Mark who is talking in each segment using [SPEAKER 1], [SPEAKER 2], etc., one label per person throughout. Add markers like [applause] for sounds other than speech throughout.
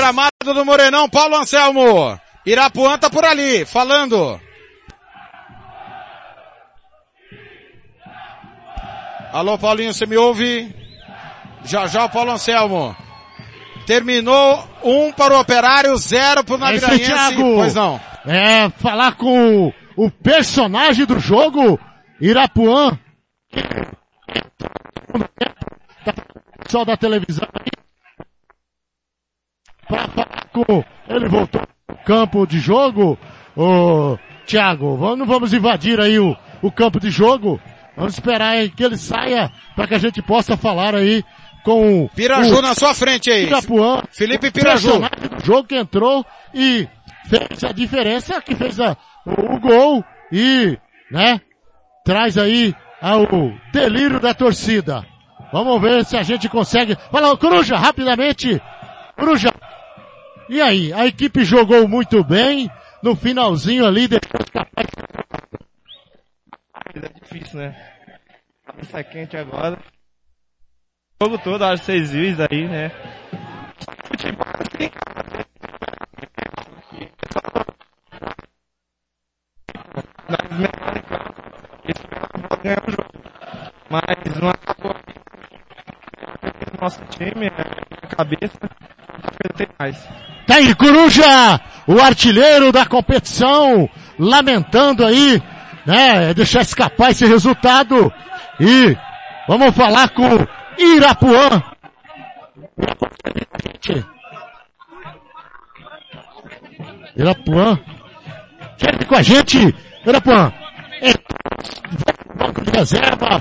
[SPEAKER 1] O gramado do Morenão, Paulo Anselmo. Irapuã tá por ali, falando. Alô, Paulinho, você me ouve? Já já o Paulo Anselmo. Terminou um para o Operário, zero para o
[SPEAKER 2] É
[SPEAKER 1] Naviraense.
[SPEAKER 2] Thiago.
[SPEAKER 1] Pois não.
[SPEAKER 2] É, falar com o, o personagem do jogo, Irapuã. Só da televisão aí. Com, ele voltou ao campo de jogo. Ô, Thiago, vamos, não vamos invadir aí o, o campo de jogo. Vamos esperar aí que ele saia para que a gente possa falar aí com o
[SPEAKER 1] Piraju
[SPEAKER 2] o
[SPEAKER 1] na sua frente aí.
[SPEAKER 2] Irapuã.
[SPEAKER 1] Felipe Piraju.
[SPEAKER 2] do jogo que entrou e fez a diferença, que fez a, o, o gol e, né, traz aí ao delírio da torcida. Vamos ver se a gente consegue. Fala, Coruja, rapidamente. Coruja. E aí, a equipe jogou muito bem no finalzinho ali, depois capaz
[SPEAKER 3] É difícil, né? Cabeça quente agora. O jogo todo, acho que vocês viram aí, né? Futebol assim, nós melhor em campo. Isso pode ganhar o jogo. Mas não acabou aqui. Nosso time, é, a cabeça, tem mais.
[SPEAKER 2] Tá aí, Coruja, o artilheiro da competição, lamentando aí, né, deixar escapar esse resultado. E vamos falar com Irapuã. Irapuã. Quer com a gente, Irapuã. É, banco de reserva.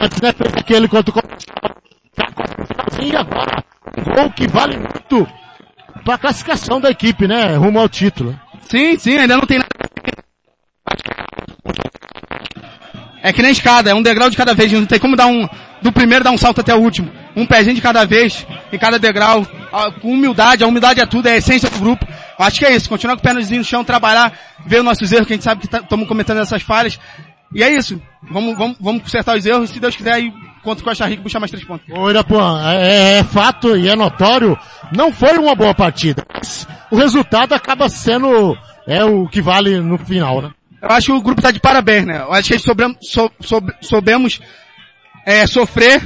[SPEAKER 2] Antes, né, fez aquele contra o comercial. Tá no finalzinho agora. Gol que vale muito pra classificação da equipe, né? Rumo ao título.
[SPEAKER 4] Sim, sim, ainda não tem nada. É que nem escada, é um degrau de cada vez, não tem como dar um, do primeiro dar um salto até o último. Um pezinho de cada vez, em cada degrau, a- com humildade, a humildade é tudo, é a essência do grupo. Acho que é isso, continuar com o pé no chão, trabalhar, ver os nossos erros, que a gente sabe que estamos cometendo essas falhas. E é isso. Vamos, vamos, vamos consertar os erros, se Deus quiser, aí contra o Costa Rica, puxar mais três pontos.
[SPEAKER 2] Ô Irapuã, é, é fato e é notório, não foi uma boa partida. Mas o resultado acaba sendo, é o que vale no final, né?
[SPEAKER 4] Eu acho que o grupo tá de parabéns, né? Eu acho que a gente soubemos, sou, soube- soubemos é, sofrer,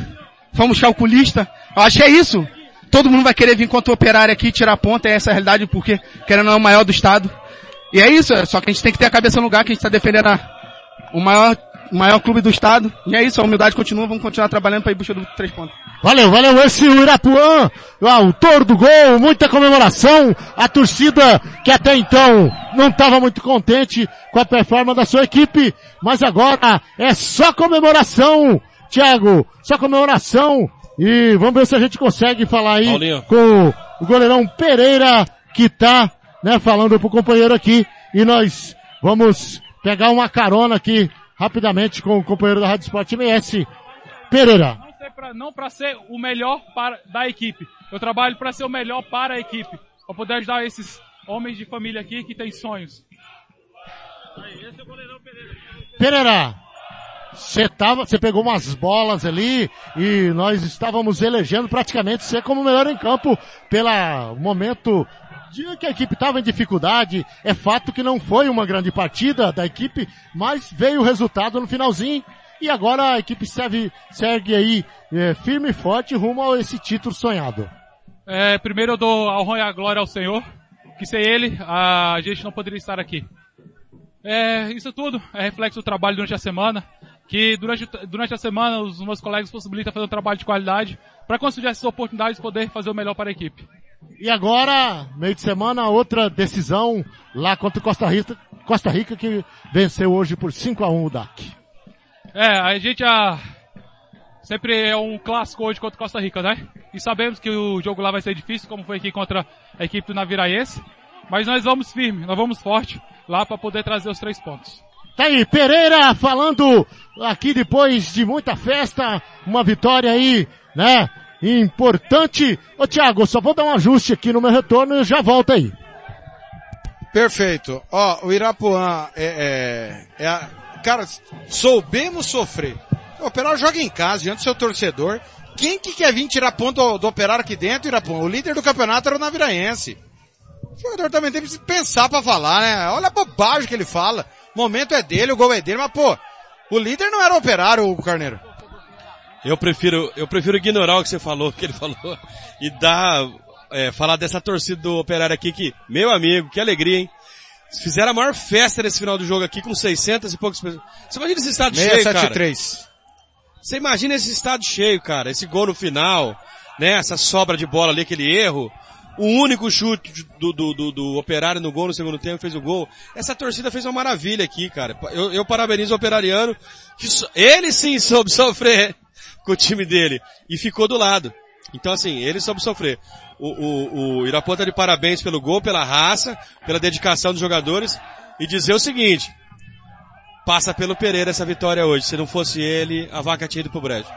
[SPEAKER 4] fomos calculistas. Eu acho que é isso. Todo mundo vai querer vir contra o operário aqui, tirar ponta, é essa a realidade, porque querendo não é o maior do estado. E é isso, é só que a gente tem que ter a cabeça no lugar, que a gente está defendendo a- o maior, o maior clube do estado. E é isso, a humildade continua, vamos continuar trabalhando para ir buscar do três pontos.
[SPEAKER 2] Valeu, valeu esse o Irapuã, o autor do gol, muita comemoração, a torcida que até então não estava muito contente com a performance da sua equipe, mas agora é só comemoração, Thiago, só comemoração, e vamos ver se a gente consegue falar aí
[SPEAKER 1] Paulinho.
[SPEAKER 2] com o goleirão Pereira, que tá, né, falando pro companheiro aqui, e nós vamos pegar uma carona aqui, rapidamente, com o companheiro da Rádio Esporte MS, Pereira.
[SPEAKER 5] não para ser o melhor para, da equipe. Eu trabalho para ser o melhor para a equipe. Para poder ajudar esses homens de família aqui que têm sonhos.
[SPEAKER 2] Pereira, você tava, você pegou umas bolas ali e nós estávamos elegendo praticamente você como o melhor em campo pela momento de que a equipe estava em dificuldade. É fato que não foi uma grande partida da equipe, mas veio o resultado no finalzinho e agora a equipe segue, segue aí eh, firme e forte rumo a esse título sonhado.
[SPEAKER 5] É, primeiro eu dou a honra e a glória ao Senhor, que sem Ele a gente não poderia estar aqui. É, isso tudo é reflexo do trabalho durante a semana, que durante, durante a semana os meus colegas possibilitam fazer um trabalho de qualidade para conseguir essas oportunidades de poder fazer o melhor para a equipe.
[SPEAKER 2] E agora, meio de semana, outra decisão lá contra Costa Rica, Costa Rica que venceu hoje por 5 a 1 o DAC.
[SPEAKER 5] É, a gente já sempre é um clássico hoje contra Costa Rica, né? e sabemos que o jogo lá vai ser difícil, como foi aqui contra a equipe do Naviraense. Mas nós vamos firme, nós vamos forte lá para poder trazer os três pontos.
[SPEAKER 2] Tá aí, Pereira falando aqui depois de muita festa, uma vitória aí, né? Importante. Ô Thiago, só vou dar um ajuste aqui no meu retorno e já volto aí.
[SPEAKER 1] Perfeito. Ó, o Irapuã é, é, é a, cara, soubemos sofrer. O Operário joga em casa, diante do seu torcedor. Quem que quer vir tirar ponto do, do Operário aqui dentro, Irapuã? O líder do campeonato era o Naviraense. O jogador também tem que pensar pra falar, né? Olha a bobagem que ele fala. O momento é dele, o gol é dele, mas pô, o líder não era o Operário, o Carneiro.
[SPEAKER 6] Eu prefiro, eu prefiro ignorar o que você falou, [laughs] que ele falou, e dar, é, falar dessa torcida do Operário aqui que, meu amigo, que alegria, hein? Fizeram a maior festa nesse final do jogo aqui com 600 e poucas pessoas. Você imagina esse estado cheio, cara?
[SPEAKER 1] 673.
[SPEAKER 6] Você imagina esse estado cheio, cara, esse gol no final, né, essa sobra de bola ali, aquele erro, o único chute do, do, do, do operário no gol no segundo tempo fez o gol. Essa torcida fez uma maravilha aqui, cara. Eu, eu parabenizo o operariano, que so, ele sim [laughs] soube sofrer com o time dele e ficou do lado. Então assim, ele soube sofrer. O, o, o Irapuã tá de parabéns pelo gol, pela raça, pela dedicação dos jogadores e dizer o seguinte, passa pelo Pereira essa vitória hoje. Se não fosse ele, a vaca tinha ido pro brejo.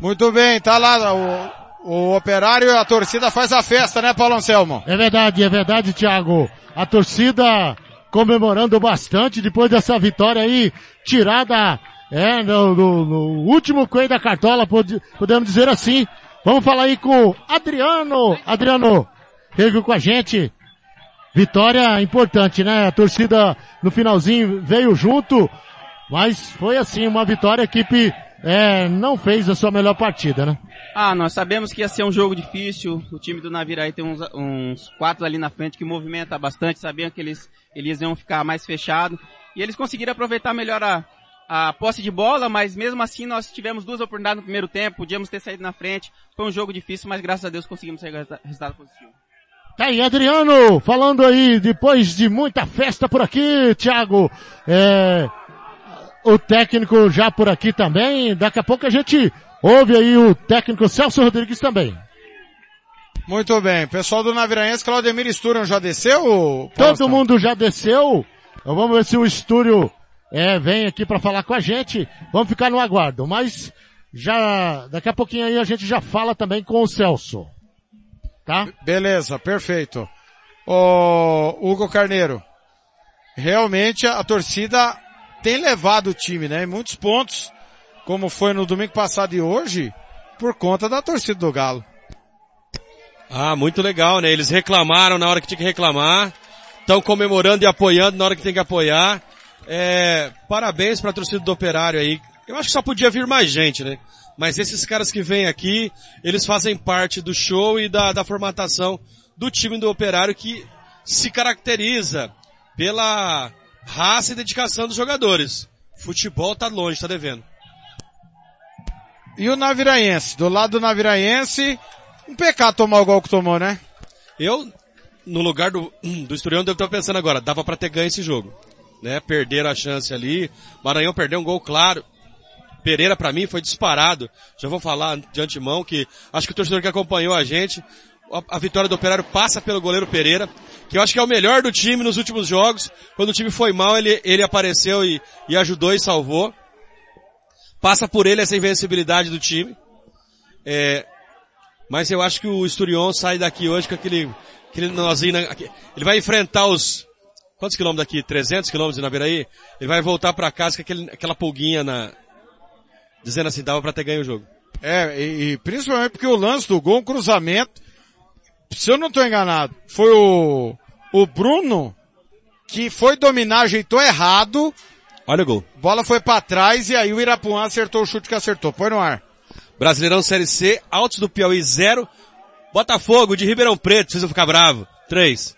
[SPEAKER 1] Muito bem, tá lá o, o operário e a torcida faz a festa, né, Paulo Anselmo?
[SPEAKER 2] É verdade, é verdade, Thiago. A torcida comemorando bastante depois dessa vitória aí, tirada, é, no, no, no último coelho da cartola, podemos dizer assim. Vamos falar aí com Adriano. Adriano, veio com a gente. Vitória importante, né? A torcida no finalzinho veio junto, mas foi assim, uma vitória, a equipe é, não fez a sua melhor partida, né?
[SPEAKER 7] Ah, nós sabemos que ia ser um jogo difícil. O time do Naviraí tem uns, uns quatro ali na frente que movimenta bastante. Sabiam que eles, eles iam ficar mais fechados. E eles conseguiram aproveitar melhor a, a posse de bola, mas mesmo assim nós tivemos duas oportunidades no primeiro tempo. Podíamos ter saído na frente. Foi um jogo difícil, mas graças a Deus conseguimos sair resultado positivo.
[SPEAKER 2] Tá aí, Adriano, falando aí, depois de muita festa por aqui, Thiago, é, o técnico já por aqui também, daqui a pouco a gente ouve aí o técnico Celso Rodrigues também.
[SPEAKER 1] Muito bem. Pessoal do Naviraense, Claudemir Sturion já desceu?
[SPEAKER 2] Todo mundo já desceu. Então vamos ver se o Estúrio é, vem aqui para falar com a gente. Vamos ficar no aguardo. Mas já, daqui a pouquinho aí a gente já fala também com o Celso. Tá?
[SPEAKER 1] Beleza, perfeito. Ô, Hugo Carneiro. Realmente a torcida tem levado o time, né? Em muitos pontos, como foi no domingo passado e hoje, por conta da torcida do Galo.
[SPEAKER 6] Ah, muito legal, né? Eles reclamaram na hora que tinha que reclamar, estão comemorando e apoiando na hora que tem que apoiar. É, parabéns para a torcida do Operário aí. Eu acho que só podia vir mais gente, né? Mas esses caras que vêm aqui, eles fazem parte do show e da, da formatação do time do Operário que se caracteriza pela raça e dedicação dos jogadores. Futebol tá longe, tá devendo.
[SPEAKER 1] E o Naviraense? Do lado do Naviraense, um pecado tomar o gol que tomou, né?
[SPEAKER 6] Eu, no lugar do, do Esturião, devo estar pensando agora, dava para ter ganho esse jogo. Né? Perderam a chance ali. Maranhão perdeu um gol claro. Pereira para mim foi disparado. Já vou falar de antemão que acho que o torcedor que acompanhou a gente, a, vitória do Operário passa pelo goleiro Pereira que eu acho que é o melhor do time nos últimos jogos. Quando o time foi mal, ele, ele apareceu e, e ajudou e salvou. Passa por ele essa invencibilidade do time. É, mas eu acho que o Esturion sai daqui hoje com aquele, aquele nozinho, ele vai enfrentar os, quantos quilômetros daqui? 300 quilômetros na Naviraí? Ele vai voltar para casa com aquele, aquela pulguinha na, dizendo assim, dava para ter ganho o jogo.
[SPEAKER 1] É, e, e, principalmente porque o lance do gol, um cruzamento, se eu não estou enganado, foi o, o Bruno que foi dominar, ajeitou errado.
[SPEAKER 6] Olha o gol.
[SPEAKER 1] Bola foi para trás e aí o Irapuã acertou o chute que acertou. Põe no ar.
[SPEAKER 6] Brasileirão Série C, Altos do Piauí 0, Botafogo de Ribeirão Preto, vocês vão ficar bravo. 3.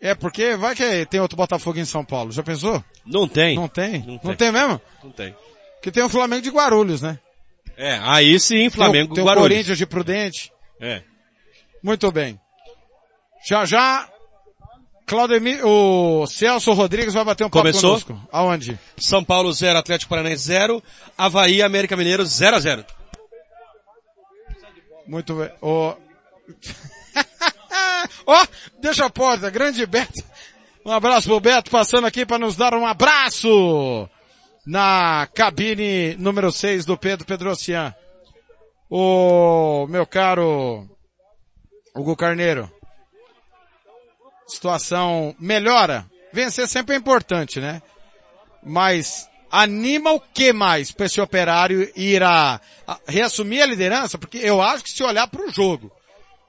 [SPEAKER 1] É, porque vai que tem outro Botafogo em São Paulo. Já pensou?
[SPEAKER 6] Não tem.
[SPEAKER 1] Não tem? Não tem, não tem mesmo?
[SPEAKER 6] Não tem.
[SPEAKER 1] Que tem o Flamengo de Guarulhos, né?
[SPEAKER 6] É, aí sim, Flamengo
[SPEAKER 1] tem, tem
[SPEAKER 6] Guarulhos.
[SPEAKER 1] o Corinthians de Prudente.
[SPEAKER 6] É.
[SPEAKER 1] Muito bem. Já já, Claudemir, o Celso Rodrigues vai bater um papo
[SPEAKER 6] Começou?
[SPEAKER 1] conosco. Aonde?
[SPEAKER 6] São Paulo 0, Atlético Paranaense 0, Havaí América Mineiro 0 a 0.
[SPEAKER 1] Muito bem. [laughs] Ó, Ó, deixa a porta, grande Beto. Um abraço pro Beto passando aqui para nos dar um abraço na cabine número 6 do Pedro Pedrocian. O meu caro Hugo Carneiro. Situação melhora. Vencer sempre é importante, né? Mas anima o que mais para esse operário ir a, a reassumir a liderança? Porque eu acho que se olhar para o jogo,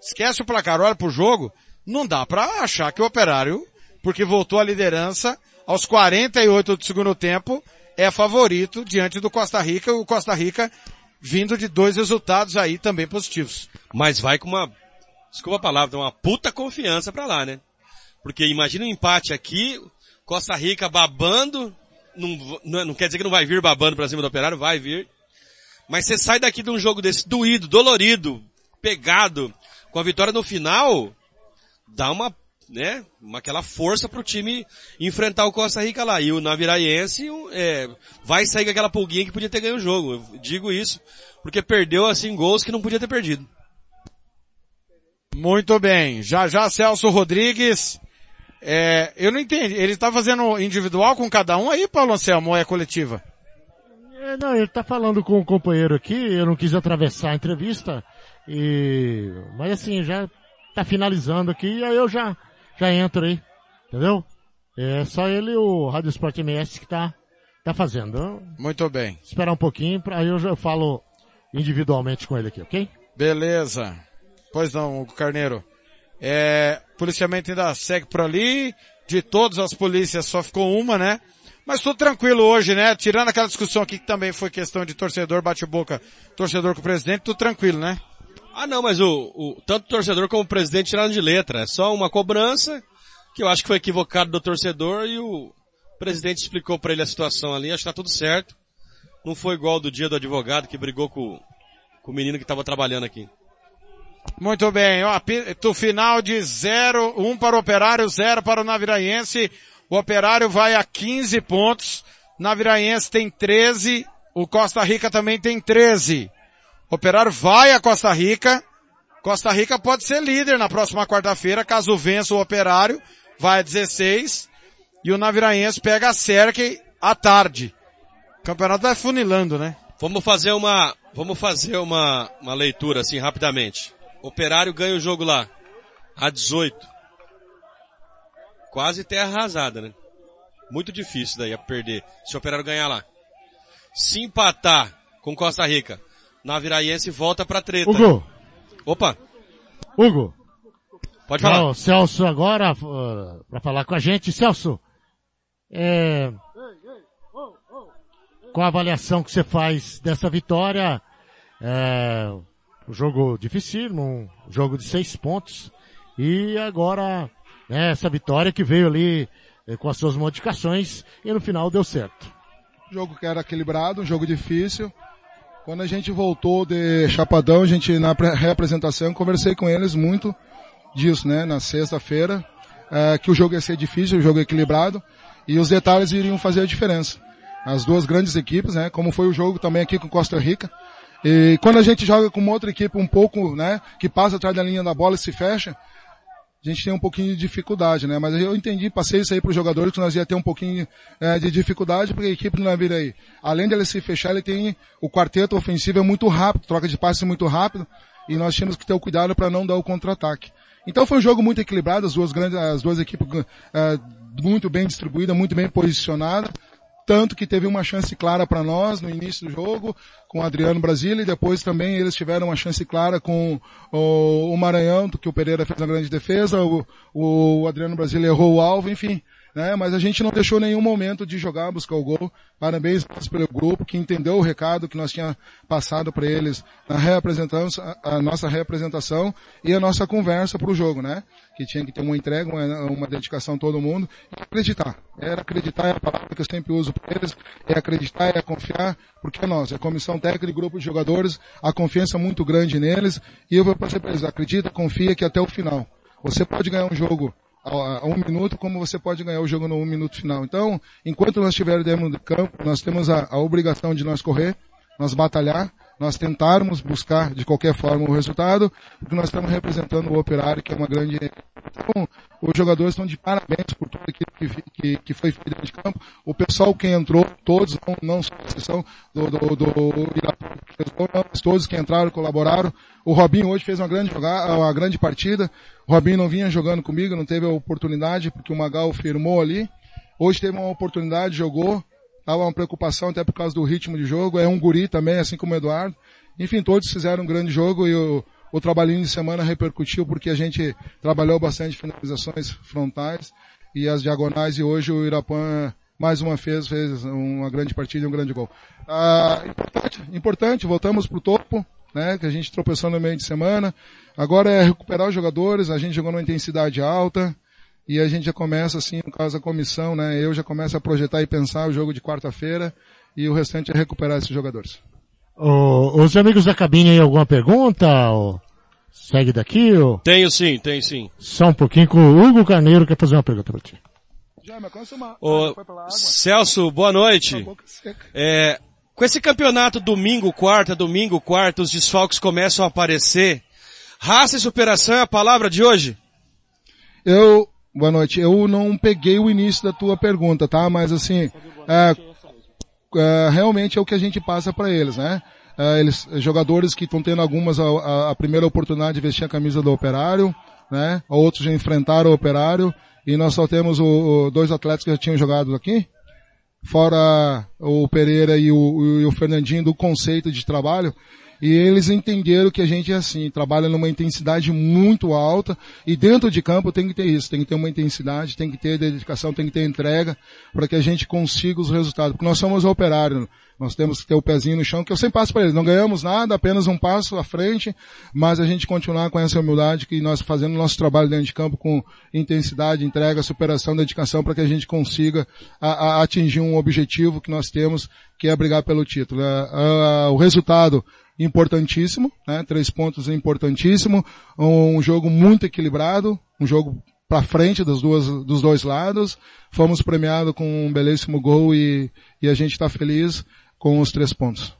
[SPEAKER 1] esquece o placar, olha para o jogo, não dá para achar que o operário, porque voltou à liderança aos 48 do segundo tempo, é favorito diante do Costa Rica, o Costa Rica vindo de dois resultados aí também positivos.
[SPEAKER 6] Mas vai com uma, desculpa a palavra, uma puta confiança pra lá, né? Porque imagina um empate aqui, Costa Rica babando, não, não, não quer dizer que não vai vir babando pra cima do operário, vai vir. Mas você sai daqui de um jogo desse doído, dolorido, pegado, com a vitória no final, dá uma, né, uma, aquela força pro time enfrentar o Costa Rica lá. E o Naviraiense, é, vai sair com aquela pulguinha que podia ter ganho o jogo. Eu digo isso, porque perdeu assim gols que não podia ter perdido.
[SPEAKER 1] Muito bem. Já já Celso Rodrigues. É, eu não entendi. Ele está fazendo individual com cada um aí, Paulo Anselmo, ou é coletiva?
[SPEAKER 2] É, não, ele tá falando com o um companheiro aqui, eu não quis atravessar a entrevista, e, mas assim, já tá finalizando aqui, aí eu já, já entro aí, entendeu? É só ele o Rádio Sport MS que tá, tá fazendo.
[SPEAKER 1] Muito bem.
[SPEAKER 2] Esperar um pouquinho, aí eu já falo individualmente com ele aqui, ok?
[SPEAKER 1] Beleza. Pois não, Carneiro. É, policiamento ainda segue por ali. De todas as polícias só ficou uma, né? Mas tudo tranquilo hoje, né? Tirando aquela discussão aqui que também foi questão de torcedor, bate-boca, torcedor com o presidente, tudo tranquilo, né?
[SPEAKER 6] Ah não, mas o, o, tanto o torcedor como o presidente tiraram de letra. É só uma cobrança, que eu acho que foi equivocado do torcedor e o presidente explicou para ele a situação ali, acho que tá tudo certo. Não foi igual do dia do advogado que brigou com, com o menino que estava trabalhando aqui.
[SPEAKER 1] Muito bem, ó, do final de 0, 1 um para o Operário, 0 para o Naviraense. O Operário vai a 15 pontos. Naviraense tem 13. O Costa Rica também tem 13. Operário vai a Costa Rica. Costa Rica pode ser líder na próxima quarta-feira, caso vença o Operário. Vai a 16. E o Naviraense pega a Cerque à tarde. O campeonato vai funilando, né?
[SPEAKER 6] Vamos fazer uma, vamos fazer uma, uma leitura assim rapidamente. Operário ganha o jogo lá. A 18. Quase terra arrasada, né? Muito difícil daí a perder. Se o Operário ganhar lá. Se empatar com Costa Rica, Naviraiense volta pra treta.
[SPEAKER 2] Hugo.
[SPEAKER 6] Opa.
[SPEAKER 2] Hugo.
[SPEAKER 6] Pode falar.
[SPEAKER 2] Não, Celso agora, uh, pra falar com a gente. Celso, é, qual a avaliação que você faz dessa vitória? É, um jogo dificílimo, um jogo de seis pontos. E agora, né, essa vitória que veio ali eh, com as suas modificações e no final deu certo.
[SPEAKER 8] Jogo que era equilibrado, um jogo difícil. Quando a gente voltou de Chapadão, a gente na reapresentação, conversei com eles muito disso, né, na sexta-feira, é, que o jogo ia ser difícil, o jogo equilibrado, e os detalhes iriam fazer a diferença. As duas grandes equipes, né, como foi o jogo também aqui com Costa Rica, e quando a gente joga com uma outra equipe um pouco, né, que passa atrás da linha da bola e se fecha, a gente tem um pouquinho de dificuldade, né? Mas eu entendi, passei isso aí para os jogadores que nós ia ter um pouquinho é, de dificuldade, porque a equipe do Naviraí, além dele se fechar, ele tem o quarteto ofensivo é muito rápido, troca de passe muito rápido, e nós tínhamos que ter o cuidado para não dar o contra-ataque. Então foi um jogo muito equilibrado, as duas grandes, as duas equipes é, muito bem distribuídas, muito bem posicionadas tanto que teve uma chance clara para nós no início do jogo com o Adriano Brasília e depois também eles tiveram uma chance clara com o, o Maranhão, que o Pereira fez uma grande defesa, o, o Adriano Brasília errou o alvo, enfim né? Mas a gente não deixou nenhum momento de jogar, buscar o gol. Parabéns pelo grupo que entendeu o recado que nós tinha passado para eles na reapresentação, a nossa reapresentação e a nossa conversa para o jogo, né? Que tinha que ter uma entrega, uma, uma dedicação todo mundo e acreditar. Era acreditar é a palavra que eu sempre uso para eles, é acreditar, é confiar, porque é nós, é a comissão técnica, grupo de jogadores, a confiança é muito grande neles e eu vou passar para eles, acredita, confia que até o final. Você pode ganhar um jogo a, um minuto, como você pode ganhar o jogo no um minuto final. Então, enquanto nós estivermos dentro do campo, nós temos a, a obrigação de nós correr, nós batalhar, nós tentarmos buscar de qualquer forma o resultado, porque nós estamos representando o operário, que é uma grande. Então, os jogadores estão de parabéns por tudo aquilo que, que, que foi feito dentro de campo. O pessoal que entrou, todos, não, não só a exceção do, do, do mas todos que entraram colaboraram. O Robinho hoje fez uma grande jogada, uma grande partida. O Robinho não vinha jogando comigo, não teve a oportunidade, porque o Magal firmou ali. Hoje teve uma oportunidade, jogou. Tava uma preocupação até por causa do ritmo de jogo. É um guri também, assim como o Eduardo. Enfim, todos fizeram um grande jogo e o, o trabalhinho de semana repercutiu porque a gente trabalhou bastante finalizações frontais e as diagonais e hoje o Irapuã mais uma vez fez uma grande partida e um grande gol. Ah, importante, importante, voltamos pro topo, né, que a gente tropeçou no meio de semana. Agora é recuperar os jogadores, a gente jogou numa intensidade alta, e a gente já começa assim, no caso da comissão, né, eu já começo a projetar e pensar o jogo de quarta-feira, e o restante é recuperar esses jogadores.
[SPEAKER 2] Ô, os amigos da cabine aí, alguma pergunta? Ô, segue daqui? Ô?
[SPEAKER 6] Tenho sim, tenho sim.
[SPEAKER 2] Só um pouquinho que o Hugo Carneiro quer fazer uma pergunta para ti.
[SPEAKER 6] Ô, Celso, boa noite. É, com esse campeonato domingo, quarta, domingo, quarta, os desfalques começam a aparecer. Raça e superação é a palavra de hoje?
[SPEAKER 8] Eu, boa noite, eu não peguei o início da tua pergunta, tá? Mas assim, é, é, realmente é o que a gente passa para eles, né? É, eles, jogadores que estão tendo algumas a, a, primeira oportunidade de vestir a camisa do operário, né? Outros já enfrentaram o operário, e nós só temos o, o, dois atletas que já tinham jogado aqui, fora o Pereira e o, e o Fernandinho do conceito de trabalho, e eles entenderam que a gente é assim, trabalha numa intensidade muito alta e dentro de campo tem que ter isso, tem que ter uma intensidade, tem que ter dedicação, tem que ter entrega para que a gente consiga os resultados. Porque nós somos operários, nós temos que ter o pezinho no chão, que eu sempre passo para eles. Não ganhamos nada, apenas um passo à frente, mas a gente continuar com essa humildade que nós fazendo nosso trabalho dentro de campo com intensidade, entrega, superação, dedicação para que a gente consiga a, a atingir um objetivo que nós temos, que é brigar pelo título. É, o resultado importantíssimo, né? Três pontos importantíssimo, um jogo muito equilibrado, um jogo para frente das duas, dos dois lados. Fomos premiados com um belíssimo gol e, e a gente está feliz com os três pontos.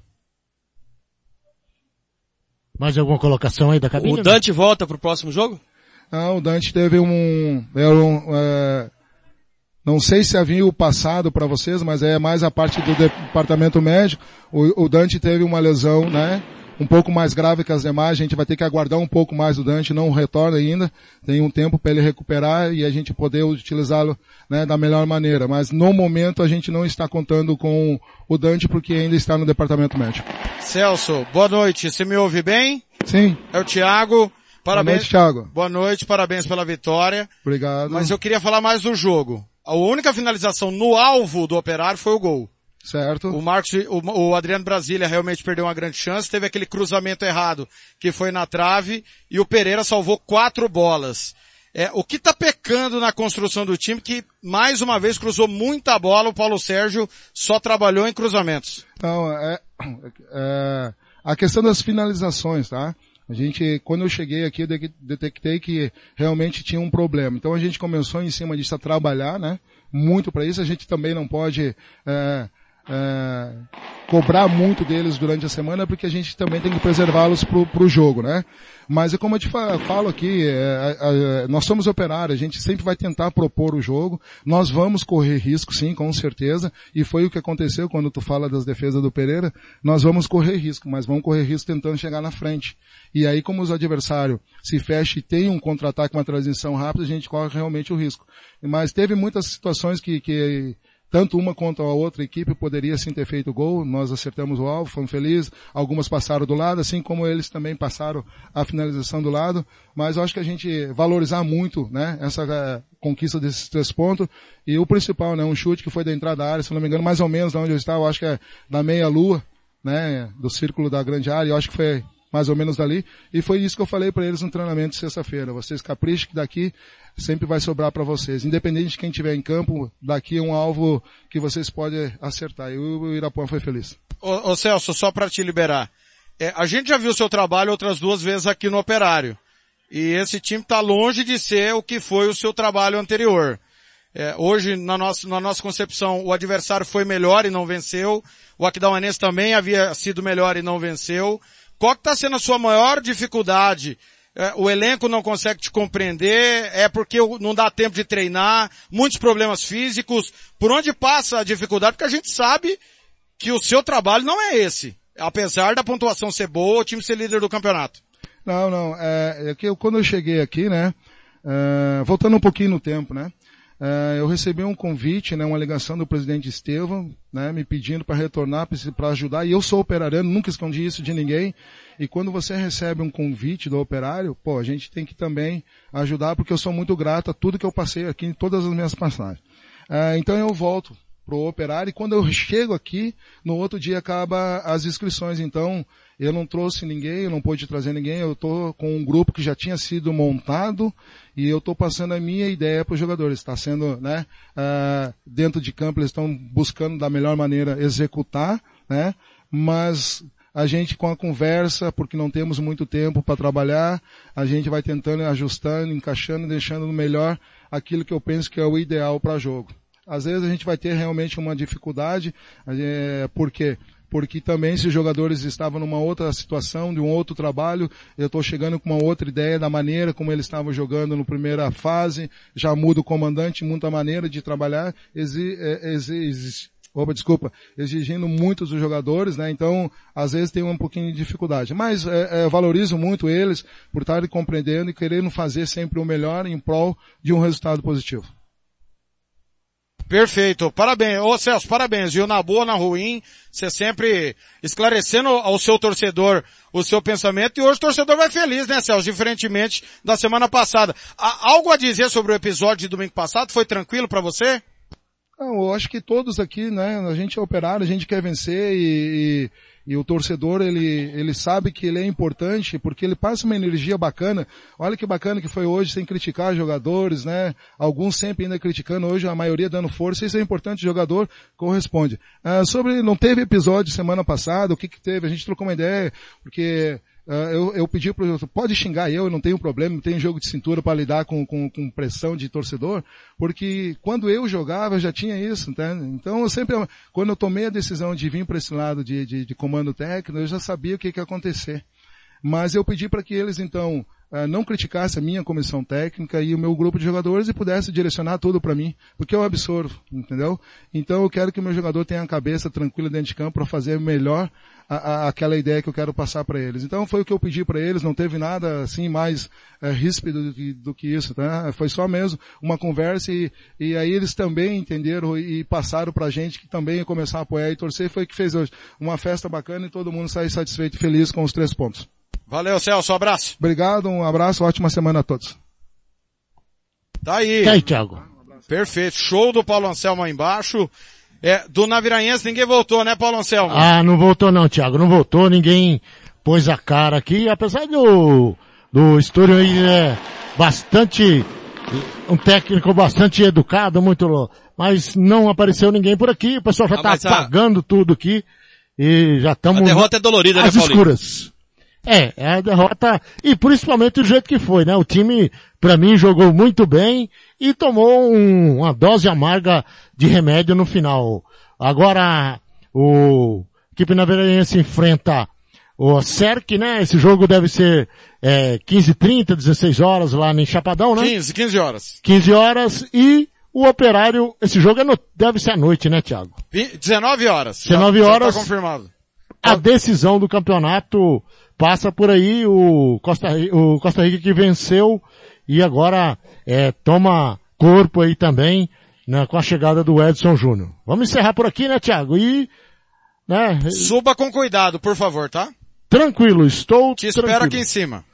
[SPEAKER 2] Mais alguma colocação aí da cabine?
[SPEAKER 6] O Dante volta para o próximo jogo?
[SPEAKER 8] Não, o Dante teve um, é um é, não sei se havia o passado para vocês, mas é mais a parte do departamento médico. O, o, Dante teve uma lesão, né? Um pouco mais grave que as demais. A gente vai ter que aguardar um pouco mais do Dante. Não retorna ainda. Tem um tempo para ele recuperar e a gente poder utilizá-lo né, da melhor maneira. Mas no momento a gente não está contando com o Dante porque ainda está no departamento médico.
[SPEAKER 1] Celso, boa noite. Você me ouve bem?
[SPEAKER 8] Sim.
[SPEAKER 1] É o Thiago. Parabéns.
[SPEAKER 8] Boa noite, Thiago.
[SPEAKER 1] Boa noite, parabéns pela vitória.
[SPEAKER 8] Obrigado.
[SPEAKER 1] Mas eu queria falar mais do jogo. A única finalização no alvo do Operário foi o gol.
[SPEAKER 8] Certo.
[SPEAKER 1] O Marcos, o, o, Adriano Brasília realmente perdeu uma grande chance, teve aquele cruzamento errado que foi na trave e o Pereira salvou quatro bolas. É, o que está pecando na construção do time que mais uma vez cruzou muita bola, o Paulo Sérgio só trabalhou em cruzamentos.
[SPEAKER 8] Então, é, é a questão das finalizações, tá? A gente, quando eu cheguei aqui, eu detectei que realmente tinha um problema. Então a gente começou em cima disso a trabalhar, né? Muito para isso. A gente também não pode é, é, cobrar muito deles durante a semana, porque a gente também tem que preservá-los para o jogo, né? Mas é como eu te falo aqui, é, é, nós somos operários, a gente sempre vai tentar propor o jogo, nós vamos correr risco, sim, com certeza, e foi o que aconteceu quando tu fala das defesas do Pereira, nós vamos correr risco, mas vamos correr risco tentando chegar na frente. E aí, como os adversários se fecham e tem um contra-ataque, uma transição rápida, a gente corre realmente o risco. Mas teve muitas situações que, que tanto uma quanto a outra equipe poderia sim ter feito gol, nós acertamos o alvo, fomos felizes, algumas passaram do lado, assim como eles também passaram a finalização do lado, mas eu acho que a gente valorizar muito, né, essa uh, conquista desses três pontos, e o principal, né, um chute que foi da entrada da área, se não me engano, mais ou menos da onde eu estava, eu acho que é da meia lua, né, do círculo da grande área, eu acho que foi mais ou menos dali, e foi isso que eu falei para eles no treinamento de sexta-feira, vocês caprichem que daqui sempre vai sobrar para vocês. Independente de quem estiver em campo, daqui é um alvo que vocês podem acertar. E o Irapuã foi feliz.
[SPEAKER 1] Ô, ô Celso, só para te liberar. É, a gente já viu seu trabalho outras duas vezes aqui no Operário. E esse time está longe de ser o que foi o seu trabalho anterior. É, hoje, na nossa, na nossa concepção, o adversário foi melhor e não venceu. O Aquidauanense também havia sido melhor e não venceu. Qual que está sendo a sua maior dificuldade? É, o elenco não consegue te compreender, é porque não dá tempo de treinar, muitos problemas físicos. Por onde passa a dificuldade? Porque a gente sabe que o seu trabalho não é esse. Apesar da pontuação ser boa, o time ser líder do campeonato.
[SPEAKER 8] Não, não, é, é que eu, quando eu cheguei aqui, né, é, voltando um pouquinho no tempo, né, é, eu recebi um convite, né, uma ligação do presidente Estevam, né, me pedindo para retornar, para ajudar, e eu sou operariano, nunca escondi isso de ninguém, e quando você recebe um convite do operário, pô, a gente tem que também ajudar, porque eu sou muito grato a tudo que eu passei aqui em todas as minhas passagens. É, então eu volto pro operário e quando eu [laughs] chego aqui, no outro dia acaba as inscrições. Então, eu não trouxe ninguém, eu não pude trazer ninguém, eu estou com um grupo que já tinha sido montado e eu estou passando a minha ideia para os jogadores. Está sendo, né, uh, dentro de campo eles estão buscando da melhor maneira executar, né, mas a gente com a conversa, porque não temos muito tempo para trabalhar, a gente vai tentando ajustando, encaixando, deixando no melhor aquilo que eu penso que é o ideal para jogo. Às vezes a gente vai ter realmente uma dificuldade, é, por quê? Porque também se os jogadores estavam numa outra situação, de um outro trabalho, eu estou chegando com uma outra ideia da maneira como eles estavam jogando na primeira fase, já muda o comandante, muita maneira de trabalhar, exi, é, exi, opa, desculpa, exigindo muito dos jogadores, né? Então, às vezes tem um pouquinho de dificuldade. Mas é, é, valorizo muito eles por estarem compreendendo e querendo fazer sempre o melhor em prol de um resultado positivo.
[SPEAKER 1] Perfeito. Parabéns. Ô Celso, parabéns, viu? Na boa, na ruim, você sempre esclarecendo ao seu torcedor o seu pensamento e hoje o torcedor vai feliz, né, Celso? Diferentemente da semana passada. Há algo a dizer sobre o episódio de domingo passado? Foi tranquilo para você?
[SPEAKER 8] Não, eu acho que todos aqui, né, a gente é operário, a gente quer vencer e, e e o torcedor, ele, ele sabe que ele é importante porque ele passa uma energia bacana. Olha que bacana que foi hoje, sem criticar jogadores, né? Alguns sempre ainda criticando, hoje a maioria dando força. Isso é importante, o jogador corresponde. Ah, sobre, não teve episódio semana passada, o que que teve? A gente trocou uma ideia, porque Uh, eu, eu pedi para pode xingar eu, eu não tenho problema, tenho jogo de cintura para lidar com, com, com, pressão de torcedor, porque quando eu jogava já tinha isso, tá? Então eu sempre, quando eu tomei a decisão de vir para esse lado de, de, de, comando técnico, eu já sabia o que, que ia acontecer. Mas eu pedi para que eles então uh, não criticasse a minha comissão técnica e o meu grupo de jogadores e pudesse direcionar tudo para mim, porque eu absorvo, entendeu? Então eu quero que o meu jogador tenha a cabeça tranquila dentro de campo para fazer melhor a, a, aquela ideia que eu quero passar para eles. Então foi o que eu pedi para eles, não teve nada assim mais é, ríspido do que, do que, isso, tá? Foi só mesmo uma conversa e, e aí eles também entenderam e passaram para a gente que também ia começar a apoiar e torcer, foi o que fez hoje. Uma festa bacana e todo mundo sai satisfeito e feliz com os três pontos.
[SPEAKER 1] Valeu, Celso, um abraço.
[SPEAKER 8] Obrigado, um abraço, ótima semana a todos.
[SPEAKER 1] Tá aí.
[SPEAKER 2] Tá aí, Thiago.
[SPEAKER 1] Perfeito. Show do Paulo Anselmo aí embaixo. É, do Naviraense ninguém voltou, né, Paulo Anselmo?
[SPEAKER 2] Ah, não voltou não, Thiago, não voltou, ninguém pôs a cara aqui, apesar do, do Estúdio aí é bastante, um técnico bastante educado, muito, mas não apareceu ninguém por aqui, o pessoal já ah, tá apagando a... tudo aqui, e já estamos... A
[SPEAKER 6] derrota é dolorida,
[SPEAKER 2] né, Paulinho? escuras. É, é a derrota, e principalmente do jeito que foi, né? O time, para mim, jogou muito bem e tomou um, uma dose amarga de remédio no final. Agora, o equipe naviraense enfrenta o CERC, né? Esse jogo deve ser é, 15h30, 16 horas lá em Chapadão, né?
[SPEAKER 1] 15, 15 horas.
[SPEAKER 2] 15 horas e o Operário, esse jogo é no, deve ser à noite, né, Thiago?
[SPEAKER 1] 19 horas.
[SPEAKER 2] 19 já, horas.
[SPEAKER 1] Já tá confirmado.
[SPEAKER 2] A decisão do campeonato passa por aí o Costa, o Costa Rica que venceu e agora é, toma corpo aí também né, com a chegada do Edson Júnior. Vamos encerrar por aqui, né, Thiago? E né,
[SPEAKER 1] suba com cuidado, por favor, tá?
[SPEAKER 2] Tranquilo, estou.
[SPEAKER 1] Te espero
[SPEAKER 2] tranquilo.
[SPEAKER 1] aqui em cima.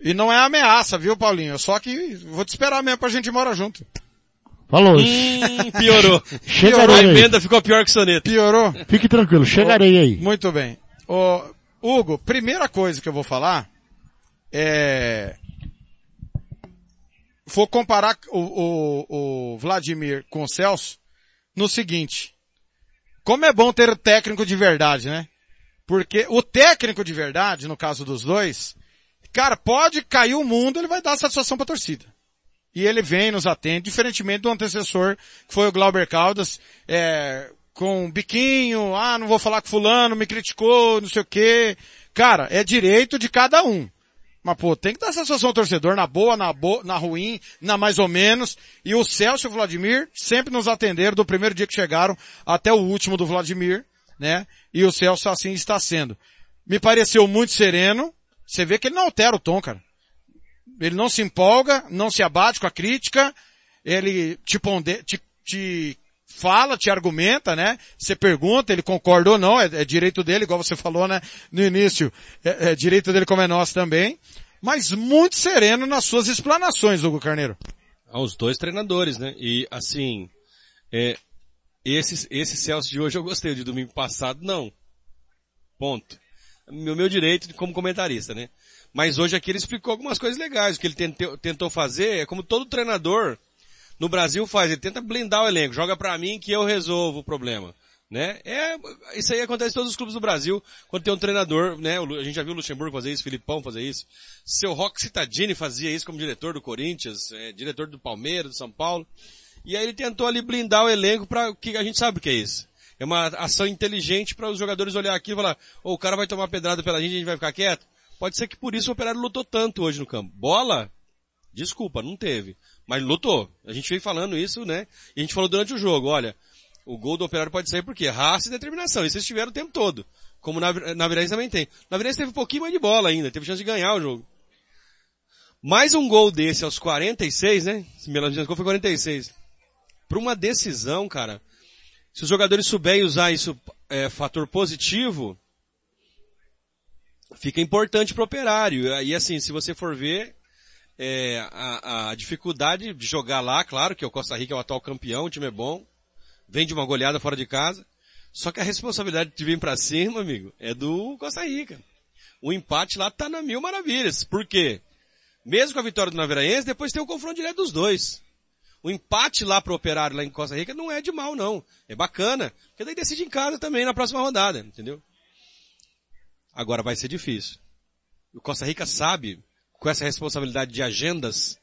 [SPEAKER 1] E não é ameaça, viu, Paulinho? Só que vou te esperar mesmo pra gente ir embora junto.
[SPEAKER 2] Falou.
[SPEAKER 6] Hum, piorou. [laughs]
[SPEAKER 2] Chegarei
[SPEAKER 6] A emenda ficou pior que o soneto.
[SPEAKER 1] Piorou?
[SPEAKER 2] Fique tranquilo, chegarei aí.
[SPEAKER 1] Muito bem. Ô, Hugo, primeira coisa que eu vou falar é... Vou comparar o, o, o Vladimir com o Celso no seguinte. Como é bom ter técnico de verdade, né? Porque o técnico de verdade, no caso dos dois, cara, pode cair o mundo, ele vai dar satisfação pra torcida. e ele vem nos atende, diferentemente do antecessor, que foi o Glauber Caldas, é, com um biquinho, ah, não vou falar com fulano, me criticou, não sei o quê. Cara, é direito de cada um. Mas, pô, tem que dar satisfação ao torcedor, na boa, na boa, na ruim, na mais ou menos. E o Celso e o Vladimir sempre nos atenderam do primeiro dia que chegaram até o último do Vladimir, né? E o Celso assim está sendo. Me pareceu muito sereno. Você vê que ele não altera o tom, cara. Ele não se empolga, não se abate com a crítica. Ele te, ponde, te, te fala, te argumenta, né? Você pergunta, ele concorda ou não, é, é direito dele, igual você falou, né? No início, é, é direito dele como é nosso também. Mas muito sereno nas suas explanações, Hugo Carneiro.
[SPEAKER 6] Aos dois treinadores, né? E assim, é, esse, esse Celso de hoje eu gostei, de domingo passado não. Ponto. Meu, meu direito como comentarista, né? Mas hoje aqui ele explicou algumas coisas legais. O que ele tentou, tentou fazer é como todo treinador no Brasil faz. Ele tenta blindar o elenco. Joga para mim que eu resolvo o problema. Né? É, isso aí acontece em todos os clubes do Brasil, quando tem um treinador, né? A gente já viu o Luxemburgo fazer isso, o Filipão fazer isso. Seu Roque Cittadini fazia isso como diretor do Corinthians, é, diretor do Palmeiras, do São Paulo. E aí ele tentou ali blindar o elenco para o que a gente sabe o que é isso. É uma ação inteligente para os jogadores olhar aqui e falar, oh, o cara vai tomar pedrada pela gente a gente vai ficar quieto. Pode ser que por isso o Operário lutou tanto hoje no campo. Bola? Desculpa, não teve. Mas lutou. A gente veio falando isso, né? E a gente falou durante o jogo, olha, o gol do Operário pode sair por quê? Raça e determinação. Isso eles tiveram o tempo todo. Como na, na Virense também tem. Na Virense teve um pouquinho mais de bola ainda, teve chance de ganhar o jogo. Mais um gol desse aos 46, né? Se me lembro, foi 46. Para uma decisão, cara, se os jogadores souberem usar isso é, fator positivo, fica importante para o operário. E assim, se você for ver, é, a, a, dificuldade de jogar lá, claro que o Costa Rica é o atual campeão, o time é bom, vem de uma goleada fora de casa, só que a responsabilidade de vir para cima, amigo, é do Costa Rica. O empate lá tá na mil maravilhas. Por quê? Mesmo com a vitória do Naviraense, depois tem o confronto direto dos dois. O empate lá pro Operário lá em Costa Rica não é de mal não. É bacana. Porque daí decide em casa também na próxima rodada, entendeu? Agora vai ser difícil. O Costa Rica sabe, com essa responsabilidade de agendas,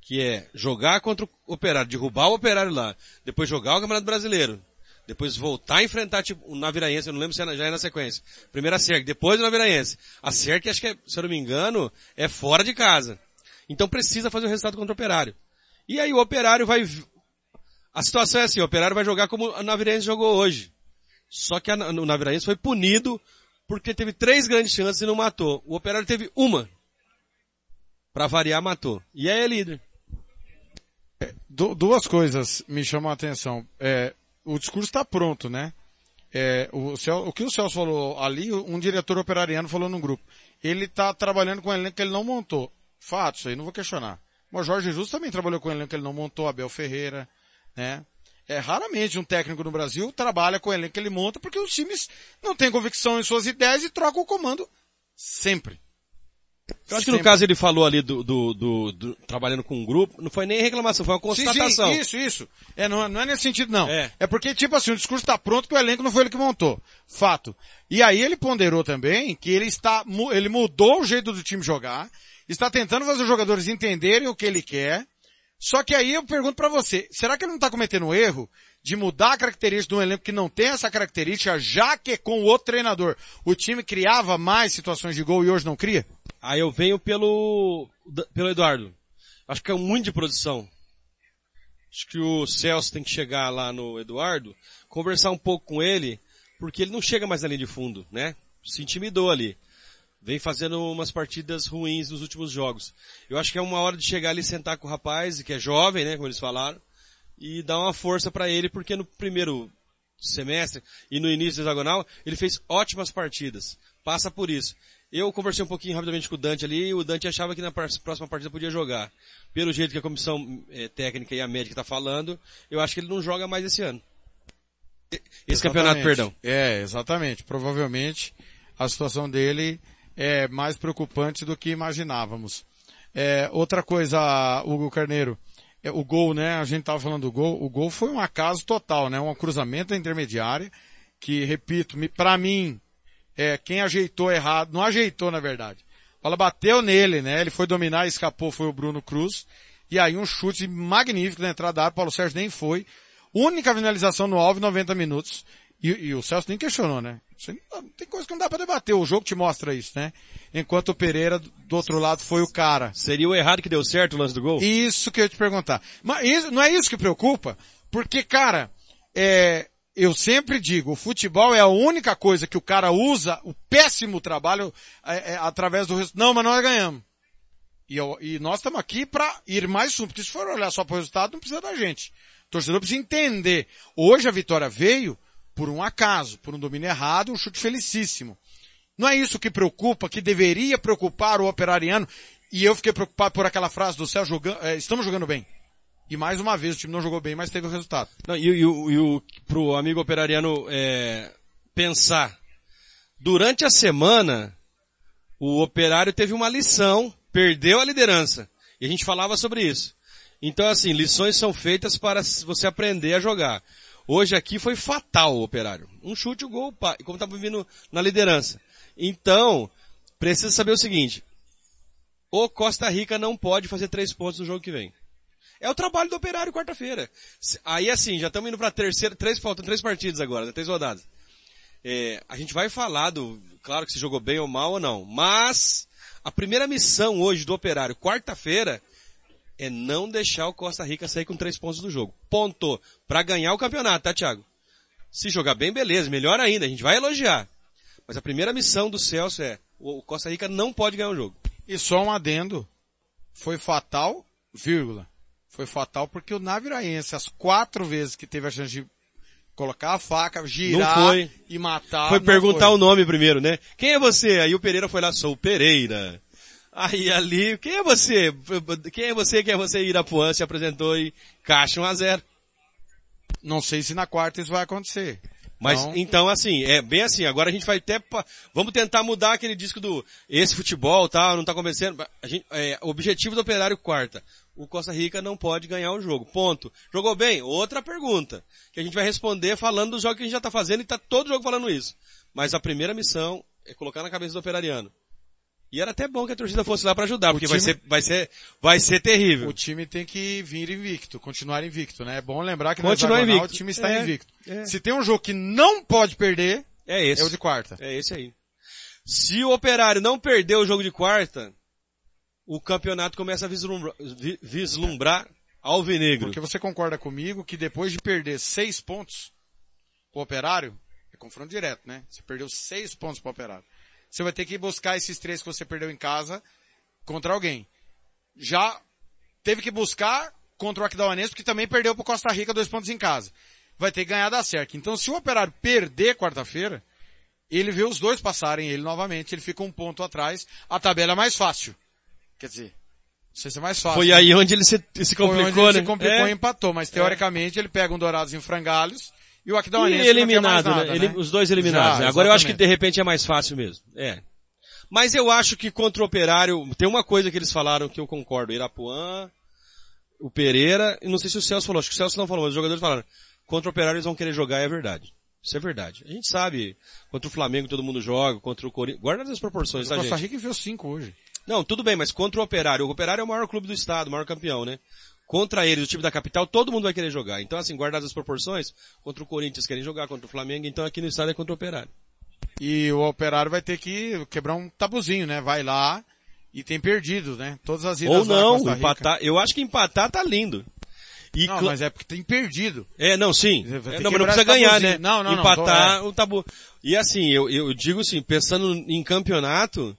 [SPEAKER 6] que é jogar contra o operário, derrubar o operário lá, depois jogar o Campeonato Brasileiro, depois voltar a enfrentar tipo, o Naviraense, eu não lembro se já é na sequência. Primeiro a SERC, depois o Naviraense. A SERC, acho que, é, se eu não me engano, é fora de casa. Então precisa fazer o resultado contra o operário. E aí o operário vai... A situação é assim, o operário vai jogar como o Naviraense jogou hoje. Só que a, o Naviraense foi punido porque teve três grandes chances e não matou. O Operário teve uma. Para variar, matou. E aí é líder.
[SPEAKER 1] É, duas coisas me chamam a atenção. É, o discurso está pronto, né? É, o, Cel, o, que o Celso falou ali, um diretor operariano falou num grupo. Ele está trabalhando com um elenco que ele não montou. Fato, isso aí não vou questionar. Mas Jorge Jesus também trabalhou com um elenco que ele não montou, Abel Ferreira, né? É, raramente um técnico no Brasil trabalha com o elenco que ele monta porque os times não têm convicção em suas ideias e trocam o comando sempre.
[SPEAKER 6] Eu acho que no caso ele falou ali do, do, do, do, trabalhando com um grupo, não foi nem reclamação, foi uma constatação.
[SPEAKER 1] Sim, sim, isso, isso. É, não, não é nesse sentido não. É. é porque, tipo assim, o discurso está pronto que o elenco não foi ele que montou. Fato. E aí ele ponderou também que ele está, ele mudou o jeito do time jogar, está tentando fazer os jogadores entenderem o que ele quer, só que aí eu pergunto para você, será que ele não está cometendo um erro de mudar a característica de um elenco que não tem essa característica, já que com o outro treinador o time criava mais situações de gol e hoje não cria?
[SPEAKER 6] Aí eu venho pelo, pelo Eduardo. Acho que é muito de produção. Acho que o Celso tem que chegar lá no Eduardo, conversar um pouco com ele, porque ele não chega mais na linha de fundo, né? Se intimidou ali vem fazendo umas partidas ruins nos últimos jogos. Eu acho que é uma hora de chegar ali sentar com o rapaz, que é jovem, né, como eles falaram, e dar uma força para ele, porque no primeiro semestre e no início do hexagonal, ele fez ótimas partidas. Passa por isso. Eu conversei um pouquinho rapidamente com o Dante ali, e o Dante achava que na próxima partida podia jogar. Pelo jeito que a comissão é, técnica e a médica está falando, eu acho que ele não joga mais esse ano. Esse exatamente. campeonato, perdão.
[SPEAKER 1] É, exatamente. Provavelmente a situação dele é mais preocupante do que imaginávamos. É, outra coisa, Hugo Carneiro, é, o gol, né? A gente estava falando do gol. O gol foi um acaso total, né? Um cruzamento intermediária que, repito, para mim, é, quem ajeitou errado, não ajeitou na verdade. A bola bateu nele, né? Ele foi dominar e escapou, foi o Bruno Cruz. E aí um chute magnífico na entrada da área, Paulo Sérgio nem foi. Única finalização no alvo, 90 minutos. E, e o Celso nem questionou, né? Não- tem coisa que não dá pra debater, o jogo te mostra isso, né? Enquanto o Pereira, do outro lado, foi o cara.
[SPEAKER 6] Seria o errado que deu certo o lance do gol?
[SPEAKER 1] Isso que eu ia te perguntar. Mas isso, não é isso que preocupa? Porque, cara, é, eu sempre digo, o futebol é a única coisa que o cara usa o péssimo trabalho é, é, através do resultado. Não, mas nós ganhamos. E, eu- e nós estamos aqui para ir mais fundo, porque se for olhar só para o resultado, não precisa da gente. O torcedor precisa entender. Hoje a vitória veio por um acaso, por um domínio errado, um chute felicíssimo. Não é isso que preocupa, que deveria preocupar o operariano. E eu fiquei preocupado por aquela frase do Céu jogando, é, estamos jogando bem. E mais uma vez o time não jogou bem, mas teve o resultado.
[SPEAKER 6] Não, e, e, o- e o, pro amigo operariano é, pensar. Durante a semana, o operário teve uma lição, perdeu a liderança. E a gente falava sobre isso. Então, assim, lições são feitas para você aprender a jogar. Hoje aqui foi fatal o operário. Um chute, o gol, pá, como estava vindo na liderança. Então, precisa saber o seguinte. O Costa Rica não pode fazer três pontos no jogo que vem. É o trabalho do operário quarta-feira. Aí assim, já estamos indo para terceira, três, faltam três partidas agora, né, três rodadas. É, a gente vai falar do, claro que se jogou bem ou mal ou não, mas a primeira missão hoje do operário, quarta-feira, é não deixar o Costa Rica sair com três pontos do jogo. Ponto. Para ganhar o campeonato, tá, Thiago? Se jogar bem, beleza, melhor ainda, a gente vai elogiar. Mas a primeira missão do Celso é, o Costa Rica não pode ganhar o jogo.
[SPEAKER 1] E só um adendo. Foi fatal, vírgula. Foi fatal porque o Naviraense, as quatro vezes que teve a chance de colocar a faca, girar e matar.
[SPEAKER 6] foi perguntar
[SPEAKER 1] foi.
[SPEAKER 6] o nome primeiro, né? Quem é você? Aí o Pereira foi lá, sou o Pereira. Aí ali, quem é você? Quem é você? Quem é você? Irapuã se apresentou e caixa 1 a 0
[SPEAKER 1] Não sei se na quarta isso vai acontecer.
[SPEAKER 6] Mas
[SPEAKER 1] Então-
[SPEAKER 6] então, assim, é bem assim, agora a gente vai até, vamos tentar mudar aquele disco do, esse futebol, tá, não tá convencendo, a gente, é, objetivo do operário quarta, o Costa Rica não pode ganhar o jogo, ponto. Jogou bem? Outra pergunta, que a gente vai responder falando dos jogos que a gente já tá fazendo e tá todo jogo falando isso. Mas a primeira missão é colocar na cabeça do operariano. E era até bom que a torcida fosse lá para ajudar, porque vai
[SPEAKER 1] time-
[SPEAKER 6] ser, vai ser, vai ser terrível.
[SPEAKER 1] O time tem que vir invicto, continuar invicto, né? É bom lembrar que
[SPEAKER 6] Continuar
[SPEAKER 1] no
[SPEAKER 6] invicto.
[SPEAKER 1] o time está
[SPEAKER 6] É,
[SPEAKER 1] invicto.
[SPEAKER 6] é.
[SPEAKER 1] Se tem um jogo que não pode perder,
[SPEAKER 6] É esse.
[SPEAKER 1] é o de quarta.
[SPEAKER 6] É esse aí. Se o operário não perder o jogo de quarta, o campeonato começa a vislumbrar, vi- vislumbrar alvinegro.
[SPEAKER 1] Porque você concorda comigo que depois de perder seis pontos pro operário, é confronto direto, né? Você perdeu seis pontos pro operário. Você vai ter que buscar esses três que você perdeu em casa contra alguém. Já teve que buscar contra o Aquidauanense, porque também perdeu pro Costa Rica dois pontos em casa. Vai ter que ganhar da cerca. Então se o operário perder quarta-feira, ele vê os dois passarem ele novamente, ele fica um ponto atrás, a tabela é mais fácil. Quer dizer, não sei se é mais fácil.
[SPEAKER 6] Foi aí onde ele se, se
[SPEAKER 1] Foi
[SPEAKER 6] complicou,
[SPEAKER 1] onde
[SPEAKER 6] né?
[SPEAKER 1] ele se complicou
[SPEAKER 6] É.
[SPEAKER 1] e empatou, mas teoricamente ele pega um Dourados em frangalhos e o
[SPEAKER 6] E
[SPEAKER 1] Aquidauanense mais
[SPEAKER 6] eliminado,
[SPEAKER 1] nada,
[SPEAKER 6] né? Ele-
[SPEAKER 1] né?
[SPEAKER 6] Os dois eliminados.
[SPEAKER 1] Já,
[SPEAKER 6] né? Agora eu acho que de repente é mais fácil mesmo. É. Mas eu acho que contra o Operário, tem uma coisa que eles falaram que eu concordo. Irapuã, o Pereira, e não sei se o Celso falou, acho que o Celso não falou, mas os jogadores falaram, contra o Operário eles vão querer jogar, é verdade. Isso é verdade. A gente sabe, contra o Flamengo todo mundo joga, contra o Corinthians, guarda as proporções, tá
[SPEAKER 1] Costa
[SPEAKER 6] gente?
[SPEAKER 1] Rica enviou cinco hoje.
[SPEAKER 6] Não, tudo bem, mas contra o Operário, o Operário é o maior clube do estado, o maior campeão, né? Contra eles, o time da capital, todo mundo vai querer jogar. Então, assim, guardadas as proporções, contra o Corinthians querem jogar, contra o Flamengo, então aqui no estado é contra o Operário.
[SPEAKER 1] E o operário vai ter que quebrar um tabuzinho, né? Vai lá e tem perdido, né? Todas as idas
[SPEAKER 6] Ou não, empatar, eu acho que empatar tá lindo. E
[SPEAKER 1] Não, mas é porque tem perdido.
[SPEAKER 6] É, não, sim. É, não, mas não precisa ganhar, né?
[SPEAKER 1] Não, não, não,
[SPEAKER 6] Empatar
[SPEAKER 1] tô-
[SPEAKER 6] o tabu. E assim, eu, eu digo assim, pensando em campeonato,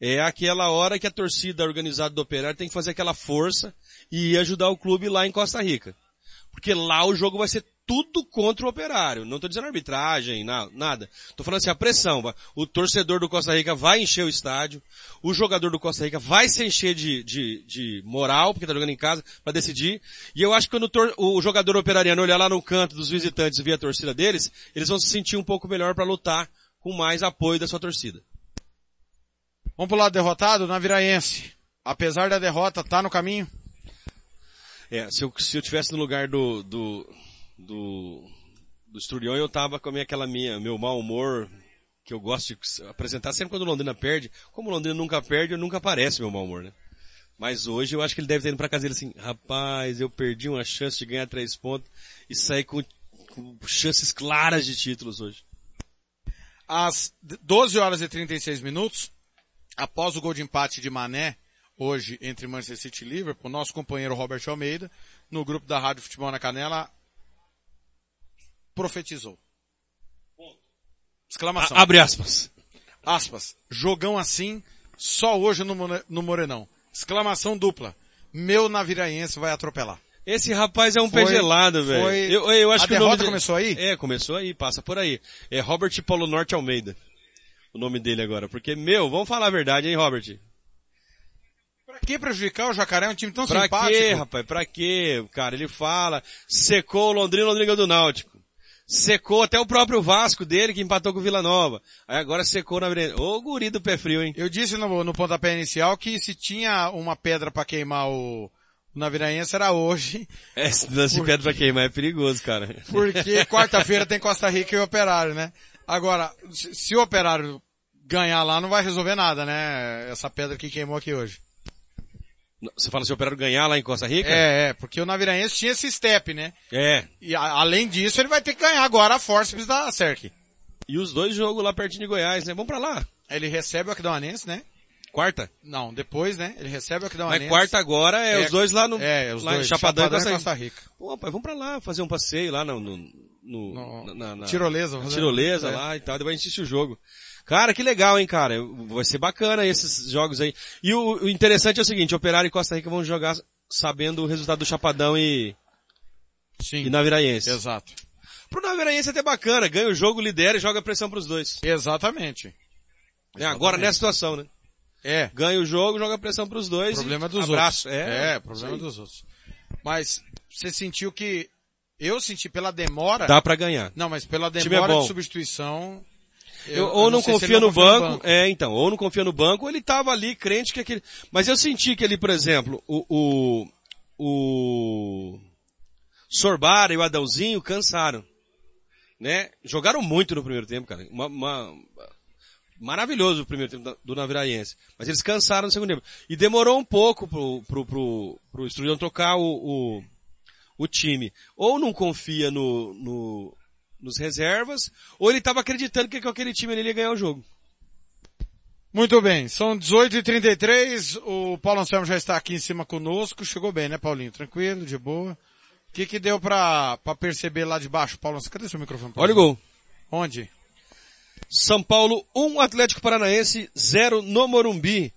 [SPEAKER 6] é aquela hora que a torcida organizada do Operário tem que fazer aquela força e ajudar o clube lá em Costa Rica. Porque lá o jogo vai ser tudo contra o Operário. Não tô dizendo arbitragem, na- nada. Tô falando assim, a pressão. O torcedor do Costa Rica vai encher o estádio. O jogador do Costa Rica vai se encher de, de, de moral, porque tá jogando em casa, para decidir. E eu acho que quando o, o jogador operariano olhar lá no canto dos visitantes e ver a torcida deles, eles vão se sentir um pouco melhor para lutar com mais apoio da sua torcida.
[SPEAKER 1] Vamos pro lado derrotado, Naviraense. Apesar da derrota, tá no caminho?
[SPEAKER 6] É, se eu, se eu tivesse no lugar do, do, do, do Esturião, eu tava com a minha, aquela minha, meu mau humor, que eu gosto de apresentar sempre quando o Londrina perde. Como o Londrina nunca perde, nunca aparece meu mau humor, né? Mas hoje eu acho que ele deve ter ido pra casa dele assim, rapaz, eu perdi uma chance de ganhar três pontos e sair com, com chances claras de títulos hoje.
[SPEAKER 1] Às 12 horas e 36 minutos, após o gol de empate de Mané, hoje entre Manchester City e Liverpool, nosso companheiro Robert Almeida, no grupo da Rádio Futebol na Canela, profetizou. Exclamação.
[SPEAKER 6] A- abre aspas.
[SPEAKER 1] Aspas. Jogão assim, só hoje no, no Morenão. Exclamação dupla. Meu naviraense vai atropelar.
[SPEAKER 6] Esse rapaz é um
[SPEAKER 1] Foi-
[SPEAKER 6] pé gelado, velho. Eu, eu acho
[SPEAKER 1] A
[SPEAKER 6] que o nome
[SPEAKER 1] derrota
[SPEAKER 6] dele-
[SPEAKER 1] começou aí?
[SPEAKER 6] É, começou aí, passa por aí. É Robert Polo Norte Almeida. O nome dele agora. Porque, meu, vamos falar a verdade, hein, Robert?
[SPEAKER 1] Pra que prejudicar o Jacaré? É um time tão
[SPEAKER 6] Pra
[SPEAKER 1] simpático.
[SPEAKER 6] quê, rapaz? Pra quê? Cara, ele fala, secou o Londrina, Londrina do Náutico. Secou até o próprio Vasco dele, que empatou com o Vila Nova. Aí agora secou na Virena. Ô, guri do pé frio, hein?
[SPEAKER 1] Eu disse no, no pontapé inicial que se tinha uma pedra pra queimar o, Naviraense era hoje,
[SPEAKER 6] É, [laughs] esse lance de pedra pra queimar é perigoso, cara.
[SPEAKER 1] porque [laughs] quarta-feira tem Costa Rica e Operário, né? Agora, se, o Operário ganhar lá, não vai resolver nada, né? Essa pedra que queimou aqui hoje.
[SPEAKER 6] Você fala se o Operário ganhar lá em Costa Rica?
[SPEAKER 1] É, é, porque o Naviraense tinha esse step, né?
[SPEAKER 6] É.
[SPEAKER 1] E a- além disso, ele vai ter que ganhar agora a Forceps da Cerc.
[SPEAKER 6] E os dois jogos lá pertinho de Goiás, né? Vamos pra lá.
[SPEAKER 1] Ele recebe o Aquidauanense, né?
[SPEAKER 6] Quarta?
[SPEAKER 1] Não, depois, né? Ele recebe o Aquidauanense.
[SPEAKER 6] Mas quarta agora é, os dois lá no,
[SPEAKER 1] É, os
[SPEAKER 6] lá
[SPEAKER 1] dois,
[SPEAKER 6] em Chapadão, e Costa Rica.
[SPEAKER 1] Costa Rica.
[SPEAKER 6] Pô, rapaz, vamos pra lá, fazer um passeio lá no, no, no-
[SPEAKER 1] No-
[SPEAKER 6] na, na-
[SPEAKER 1] Tirolesa,
[SPEAKER 6] na tirolesa.
[SPEAKER 1] É.
[SPEAKER 6] lá e tal, depois a gente assiste o jogo. Cara, que legal, hein, cara. Vai ser bacana esses jogos aí. E o, o interessante é o seguinte, Operário e Costa Rica vão jogar sabendo o resultado do Chapadão e,
[SPEAKER 1] Sim.
[SPEAKER 6] e Naviraense.
[SPEAKER 1] Exato.
[SPEAKER 6] Pro Naviraense é até bacana, ganha o jogo, lidera e joga pressão pros dois.
[SPEAKER 1] Exatamente.
[SPEAKER 6] É, agora nessa situação, né?
[SPEAKER 1] É.
[SPEAKER 6] Ganha o jogo, joga pressão pros dois
[SPEAKER 1] Problema dos
[SPEAKER 6] abraço.
[SPEAKER 1] outros.
[SPEAKER 6] É,
[SPEAKER 1] é problema dos outros. Mas você sentiu que eu senti pela demora.
[SPEAKER 6] Dá pra ganhar.
[SPEAKER 1] Não, mas pela
[SPEAKER 6] é
[SPEAKER 1] demora
[SPEAKER 6] bom.
[SPEAKER 1] de substituição.
[SPEAKER 6] Eu, ou não,
[SPEAKER 1] sei se ele
[SPEAKER 6] confia no
[SPEAKER 1] confia
[SPEAKER 6] banco, é, então, ou não confia no banco, ou ele tava ali crente que aquele, mas eu senti que ele, por exemplo, o, o, o Sorbara e o Adãozinho cansaram, né? Jogaram muito no primeiro tempo, cara, uma, uma- maravilhoso o primeiro tempo do Naviraense, mas eles cansaram no segundo tempo, e demorou um pouco pro, pro, pro, pro Estrudão trocar o, o, o time, ou não confia no, no, nos reservas, ou ele estava acreditando que com aquele time ali ele ia ganhar o jogo.
[SPEAKER 1] Muito bem, são 18h33, o Paulo Anselmo já está aqui em cima conosco, chegou bem, né Paulinho? Tranquilo, de boa. O que que deu pra, pra perceber lá de baixo, Paulo? Anselmo? Cadê seu microfone?
[SPEAKER 6] Olha o
[SPEAKER 1] Paulo?
[SPEAKER 6] gol.
[SPEAKER 1] Onde?
[SPEAKER 6] São Paulo 1, Atlético Paranaense 0 no Morumbi.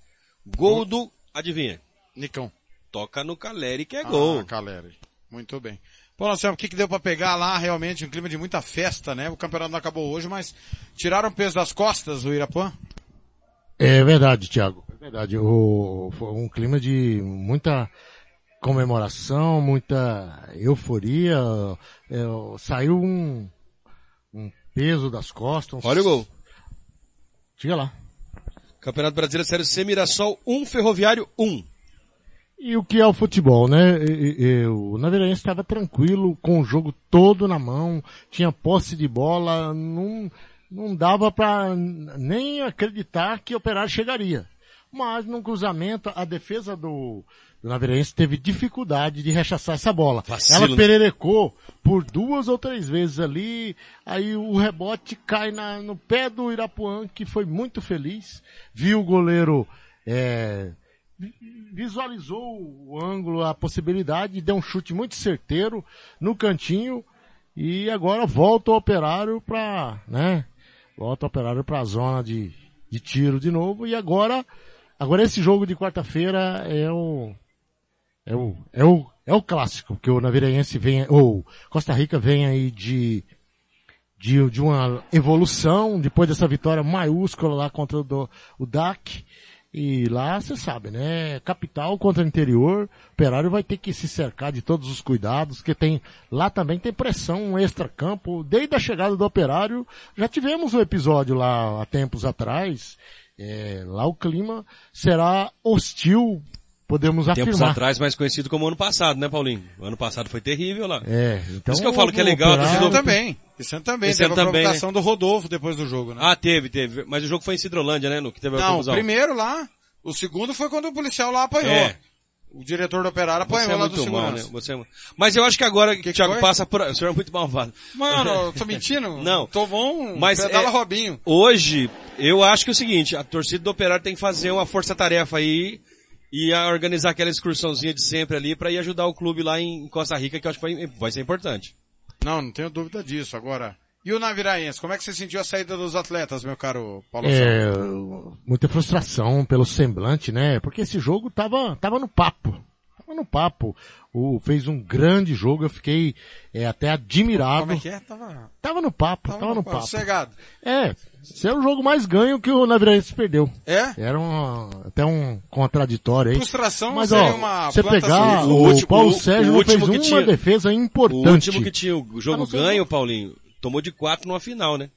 [SPEAKER 6] Gol do, adivinha?
[SPEAKER 1] Nicão.
[SPEAKER 6] Toca no Caleri que é gol.
[SPEAKER 1] Ah, Caleri. Muito bem. Paulo Anselmo, o que que deu pra pegar lá? Realmente um clima de muita festa, né? O campeonato não acabou hoje, mas tiraram o peso das costas o Irapuã?
[SPEAKER 2] É verdade, Thiago. É verdade. O, foi um clima de muita comemoração, muita euforia. É, saiu um, um peso das costas.
[SPEAKER 6] Olha o gol.
[SPEAKER 2] Diga lá.
[SPEAKER 6] Campeonato Brasileiro Série C, Mirassol 1, Ferroviário 1.
[SPEAKER 2] E o que é o futebol, né? E- e- e o Naviraense estava tranquilo, com o jogo todo na mão, tinha posse de bola, não, não dava para nem acreditar que o Operário chegaria. Mas no cruzamento, a defesa do, do Naviraense teve dificuldade de rechaçar essa bola.
[SPEAKER 6] Vacilo,
[SPEAKER 2] Ela
[SPEAKER 6] né?
[SPEAKER 2] pererecou por duas ou três vezes ali, aí o rebote cai na, no pé do Irapuã, que foi muito feliz, viu o goleiro, é, visualizou o ângulo, a possibilidade, deu um chute muito certeiro no cantinho e agora volta o operário para, né? Volta o operário para a zona de, de tiro de novo e agora, agora esse jogo de quarta-feira é o é o é o é o clássico que o Naviraense vem ou Costa Rica vem aí de de, de uma evolução depois dessa vitória maiúscula lá contra o, do, o DAC. E lá você sabe, né? Capital contra interior, o operário vai ter que se cercar de todos os cuidados, porque tem, lá também tem pressão extra-campo. Desde a chegada do operário, já tivemos um episódio lá há tempos atrás, é, lá o clima será hostil, podemos
[SPEAKER 6] Tempos
[SPEAKER 2] afirmar.
[SPEAKER 6] atrás, mais conhecido como ano passado, né, Paulinho? O ano passado foi terrível lá.
[SPEAKER 2] É, então.
[SPEAKER 6] Isso que eu falo que é
[SPEAKER 2] o
[SPEAKER 6] legal,
[SPEAKER 2] Operário-
[SPEAKER 1] Esse ano também. Esse ano também.
[SPEAKER 6] Esse
[SPEAKER 1] teve
[SPEAKER 6] ano
[SPEAKER 1] a
[SPEAKER 6] também,
[SPEAKER 1] provocação do Rodolfo depois do jogo, né?
[SPEAKER 6] Ah, teve, teve. Mas o jogo foi em Cidrolândia, né? No que teve a
[SPEAKER 1] Não,
[SPEAKER 6] confusão.
[SPEAKER 1] primeiro lá, O segundo foi quando o policial lá apanhou.
[SPEAKER 6] É.
[SPEAKER 1] O diretor do operário
[SPEAKER 6] Você
[SPEAKER 1] apanhou
[SPEAKER 6] é
[SPEAKER 1] lá do
[SPEAKER 6] mal, né? Você é... Mas eu acho que agora que,
[SPEAKER 1] Que
[SPEAKER 6] o Thiago
[SPEAKER 1] foi?
[SPEAKER 6] passa por... O senhor é muito malvado.
[SPEAKER 1] Mano, [laughs] eu tô mentindo?
[SPEAKER 6] Não.
[SPEAKER 1] Tomou um
[SPEAKER 6] Mas
[SPEAKER 1] pedala
[SPEAKER 6] é-
[SPEAKER 1] Robinho.
[SPEAKER 6] Hoje, eu acho que é o seguinte, a torcida do Operário tem que fazer uma força-tarefa aí e a organizar aquela excursãozinha de sempre ali para ir ajudar o clube lá em Costa Rica, que eu acho que vai, vai ser importante.
[SPEAKER 1] Não, não tenho dúvida disso. Agora, e o Naviraense? Como é que você sentiu a saída dos atletas, meu caro Paulo
[SPEAKER 2] É, muita frustração pelo semblante, né? Porque esse jogo tava, tava no papo. Tava no papo. O, fez um grande jogo, eu fiquei é, até admirado.
[SPEAKER 1] Como é que é? Tava,
[SPEAKER 2] Tava no papo, tava, no papo.
[SPEAKER 1] Sossegado.
[SPEAKER 2] É, esse é o jogo mais ganho que o Naviraense perdeu.
[SPEAKER 1] É?
[SPEAKER 2] Era um, até um contraditório aí.
[SPEAKER 1] Frustração
[SPEAKER 2] Mas ó,
[SPEAKER 1] uma
[SPEAKER 2] você pegar
[SPEAKER 1] suja.
[SPEAKER 2] o,
[SPEAKER 6] O último-
[SPEAKER 2] Paulo
[SPEAKER 6] o-
[SPEAKER 2] Sérgio
[SPEAKER 6] o
[SPEAKER 2] não fez
[SPEAKER 6] que
[SPEAKER 2] uma
[SPEAKER 6] tinha-
[SPEAKER 2] defesa
[SPEAKER 6] O
[SPEAKER 2] importante.
[SPEAKER 6] último que tinha o jogo
[SPEAKER 2] Ah, não sei
[SPEAKER 6] ganho, Paulinho, tomou de quatro numa final, né?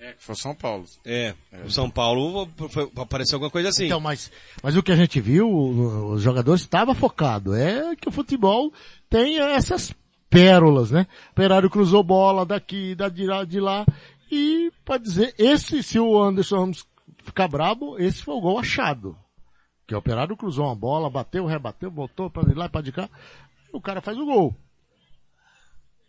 [SPEAKER 1] É, que foi São Paulo.
[SPEAKER 6] É, o São Paulo foi- apareceu alguma coisa assim.
[SPEAKER 2] Então, mas, mas o que a gente viu, o- os jogadores estavam focados. É que o futebol tem essas pérolas, né? O Operário cruzou bola daqui, da de lá, de lá. E pode dizer, esse, se o Anderson Ramos ficar brabo, esse foi o gol achado. Que o Operário cruzou uma bola, bateu, rebateu, voltou para lá e para de cá. O cara faz o gol.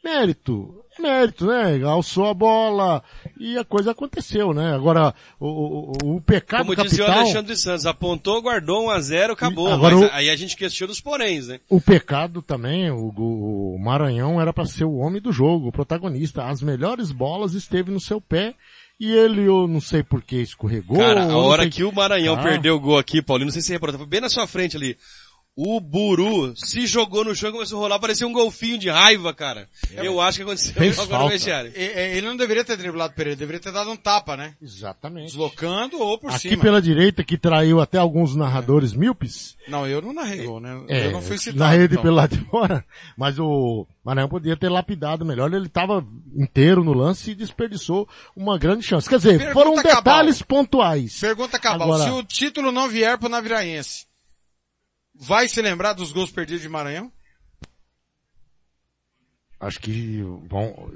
[SPEAKER 2] Mérito, mérito, né? Alçou a bola e a coisa aconteceu, né? Agora, o, o, o pecado
[SPEAKER 6] Como
[SPEAKER 2] capital...
[SPEAKER 6] dizia o Alexandre Santos, apontou, guardou 1 a 0 acabou.
[SPEAKER 2] Agora o-
[SPEAKER 6] aí a gente questiona os poréns, né?
[SPEAKER 2] O pecado também, o, o Maranhão era para ser o homem do jogo, o protagonista. As melhores bolas esteve no seu pé e ele, eu não sei por que escorregou.
[SPEAKER 6] Cara, a hora
[SPEAKER 2] sei-
[SPEAKER 6] que o Maranhão
[SPEAKER 2] Ah.
[SPEAKER 6] perdeu o gol aqui, Paulinho, não sei se você reparou, tava bem na sua frente ali. O Buru se jogou no chão e começou a rolar, parecia um golfinho de raiva, cara. Eu acho que aconteceu
[SPEAKER 2] Fez
[SPEAKER 6] algo no vestiário.
[SPEAKER 1] Ele não deveria ter driblado o Pereira, deveria ter dado um tapa, né?
[SPEAKER 2] Exatamente.
[SPEAKER 1] Deslocando ou por
[SPEAKER 2] Aqui
[SPEAKER 1] cima.
[SPEAKER 2] pela direita, que traiu até alguns narradores míopes.
[SPEAKER 1] Não, eu não narrei gol, né?
[SPEAKER 2] É,
[SPEAKER 1] eu não fui citado.
[SPEAKER 2] na rede
[SPEAKER 1] então.
[SPEAKER 2] pelo lado de fora. Mas o Maranhão podia ter lapidado melhor. Ele estava inteiro no lance e desperdiçou uma grande chance. Quer dizer,
[SPEAKER 1] Pergunta
[SPEAKER 2] foram
[SPEAKER 1] cabal.
[SPEAKER 2] detalhes pontuais.
[SPEAKER 1] Pergunta cabal,
[SPEAKER 2] Agora-
[SPEAKER 1] se o título não vier pro Naviraense, vai se lembrar dos gols perdidos de Maranhão?
[SPEAKER 2] Acho que vão,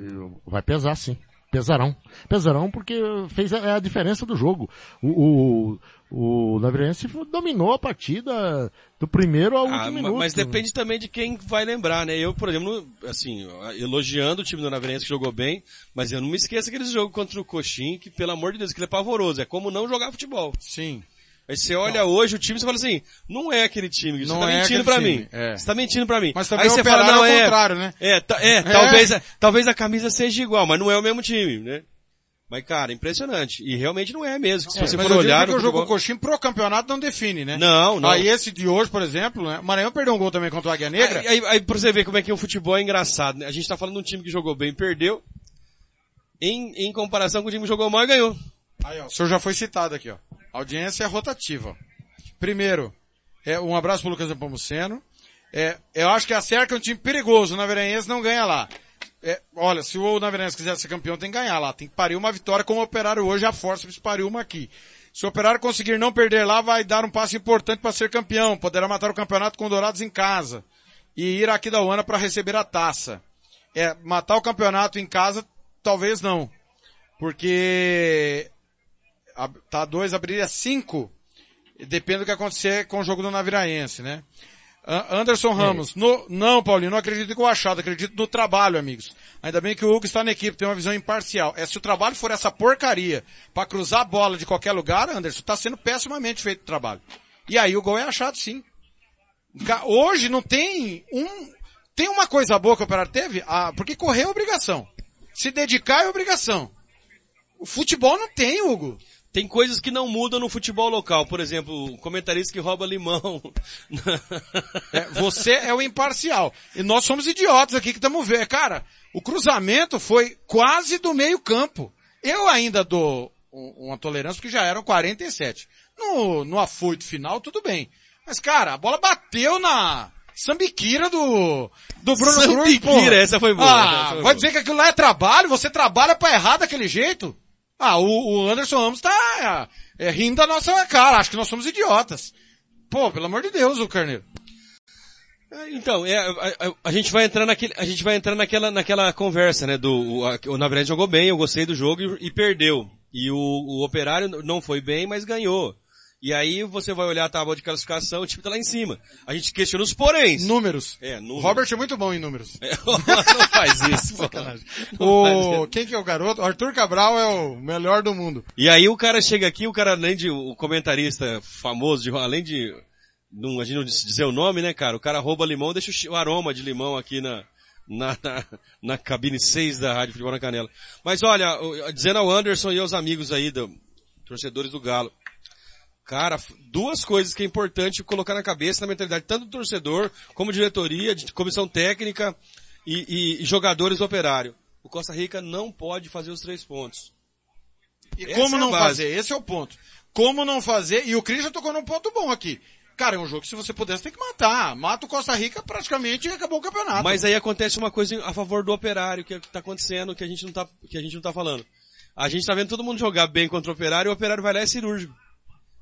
[SPEAKER 2] vai pesar sim. Pesarão. Pesarão porque fez a, a diferença do jogo. O, o, o Naviraense dominou a partida do primeiro ao
[SPEAKER 6] Ah,
[SPEAKER 2] último minuto.
[SPEAKER 6] mas depende também de quem vai lembrar, né? Eu, por exemplo, assim, elogiando o time do Naverense que jogou bem, mas eu não me esqueço aquele jogo contra o Coxim, que pelo amor de Deus, que ele é pavoroso. É como não jogar futebol.
[SPEAKER 1] Sim.
[SPEAKER 6] Aí você olha hoje o time e você fala assim, não é aquele time, você
[SPEAKER 1] Não
[SPEAKER 6] tá
[SPEAKER 1] é
[SPEAKER 6] mentindo pra
[SPEAKER 1] time,
[SPEAKER 6] mim.
[SPEAKER 1] é.
[SPEAKER 6] Você tá mentindo pra mim.
[SPEAKER 1] Mas também
[SPEAKER 6] Aí
[SPEAKER 1] o
[SPEAKER 6] você fala,
[SPEAKER 1] Operário
[SPEAKER 6] não,
[SPEAKER 1] é o
[SPEAKER 6] é,
[SPEAKER 1] contrário, né?
[SPEAKER 6] É, ta- é, Talvez, a- talvez a camisa seja igual, mas não é o mesmo time, né? Mas cara, impressionante. E realmente não é mesmo. Se você
[SPEAKER 1] Mas
[SPEAKER 6] for olhar
[SPEAKER 1] o jogo
[SPEAKER 6] futebol-
[SPEAKER 1] coxinho pro campeonato não define, né?
[SPEAKER 6] Não, não.
[SPEAKER 1] Aí esse de hoje, por exemplo, né? O Maranhão perdeu um gol também contra o Águia Negra.
[SPEAKER 6] Aí, aí, aí pra você ver como é que o futebol é engraçado, né? A gente tá falando de um time que jogou bem e perdeu, em, em comparação com o time que jogou mal e ganhou.
[SPEAKER 1] Aí, ó, o senhor já foi citado aqui, ó. Audiência rotativa. Primeiro, é, um abraço pro Lucas Nepomuceno. É, eu acho que a Cerca é um time perigoso, o Naverense não ganha lá. É, olha, se o Naverense quiser ser campeão, tem que ganhar lá. Tem que parir uma vitória como o Operário hoje, a Força pariu uma aqui. Se o Operário conseguir não perder lá, vai dar um passo importante para ser campeão. Poderá matar o campeonato com Dourados em casa. E ir aqui da UANA para receber a taça. É, matar o campeonato em casa, talvez não. Porque tá dois, abriria cinco. Depende do que acontecer com o jogo do Naviraense, né? Anderson Ramos, no- não, Paulinho, não acredito com o achado, acredito no trabalho, amigos. Ainda bem que o Hugo está na equipe, tem uma visão imparcial. É, se o trabalho for essa porcaria para cruzar a bola de qualquer lugar, Anderson, está sendo pessimamente feito o trabalho. E aí o gol é achado sim. Hoje não tem um, tem uma coisa boa que o Operário teve, ah, porque correr é obrigação. Se dedicar é obrigação. O futebol não tem, Hugo.
[SPEAKER 6] Tem coisas que não mudam no futebol local. Por exemplo, comentarista que rouba limão.
[SPEAKER 1] É, você é o imparcial. E nós somos idiotas aqui que estamos vendo. Cara, o cruzamento foi quase do meio campo. Eu ainda dou um- uma tolerância porque já eram 47. No, no afoito final, tudo bem. Mas, cara, a bola bateu na sambiquira do, do Bruno Cruz.
[SPEAKER 6] Sambiquira, essa foi boa,
[SPEAKER 1] Ah,
[SPEAKER 6] essa foi
[SPEAKER 1] vai
[SPEAKER 6] boa.
[SPEAKER 1] dizer que aquilo lá é trabalho? Você trabalha pra errar daquele jeito? Ah, o, o Anderson Ramos tá é, rindo da nossa cara. Acho que nós somos idiotas. Pô, pelo amor de Deus, o Carneiro.
[SPEAKER 6] Então, é, a, a- a gente vai entrar naquele, a gente vai entrar naquela, naquela conversa, né, do, o, a- o Navarrete jogou bem, eu gostei do jogo e, e perdeu. E o, o Operário não foi bem, mas ganhou. E aí você vai olhar a tábua de classificação, o time tá lá em cima. A gente questiona os poréns.
[SPEAKER 1] Números.
[SPEAKER 6] É, números.
[SPEAKER 1] Robert é muito bom em números. [laughs] [laughs]
[SPEAKER 6] não faz isso.
[SPEAKER 1] Sacanagem. O, quem que é o garoto? Arthur Cabral é o melhor do mundo.
[SPEAKER 6] E aí o cara chega aqui, o cara além de, o comentarista famoso, de, além de, não, a gente não dizer o nome, né, cara? O cara rouba limão, deixa o aroma de limão aqui na, na, na, na cabine 6 da Rádio Futebol na Canela. Mas olha, dizendo ao Anderson e aos amigos aí, do, torcedores do Galo, cara, duas coisas que é importante colocar na cabeça, na mentalidade, tanto do torcedor, como diretoria, de comissão técnica e, e- jogadores do operário. O Costa Rica não pode fazer os três pontos.
[SPEAKER 1] E
[SPEAKER 6] Essa
[SPEAKER 1] como
[SPEAKER 6] é
[SPEAKER 1] não fazer? Esse é o ponto. Como não fazer? E o Cris já tocou num ponto bom aqui. Cara, é um jogo que se você pudesse tem que matar. Mata o Costa Rica praticamente e acabou o campeonato.
[SPEAKER 6] Mas aí acontece uma coisa a favor do operário, que é o que tá acontecendo, que a gente não tá, que a gente não tá falando. A gente tá vendo todo mundo jogar bem contra o operário e o operário vai lá e é cirúrgico.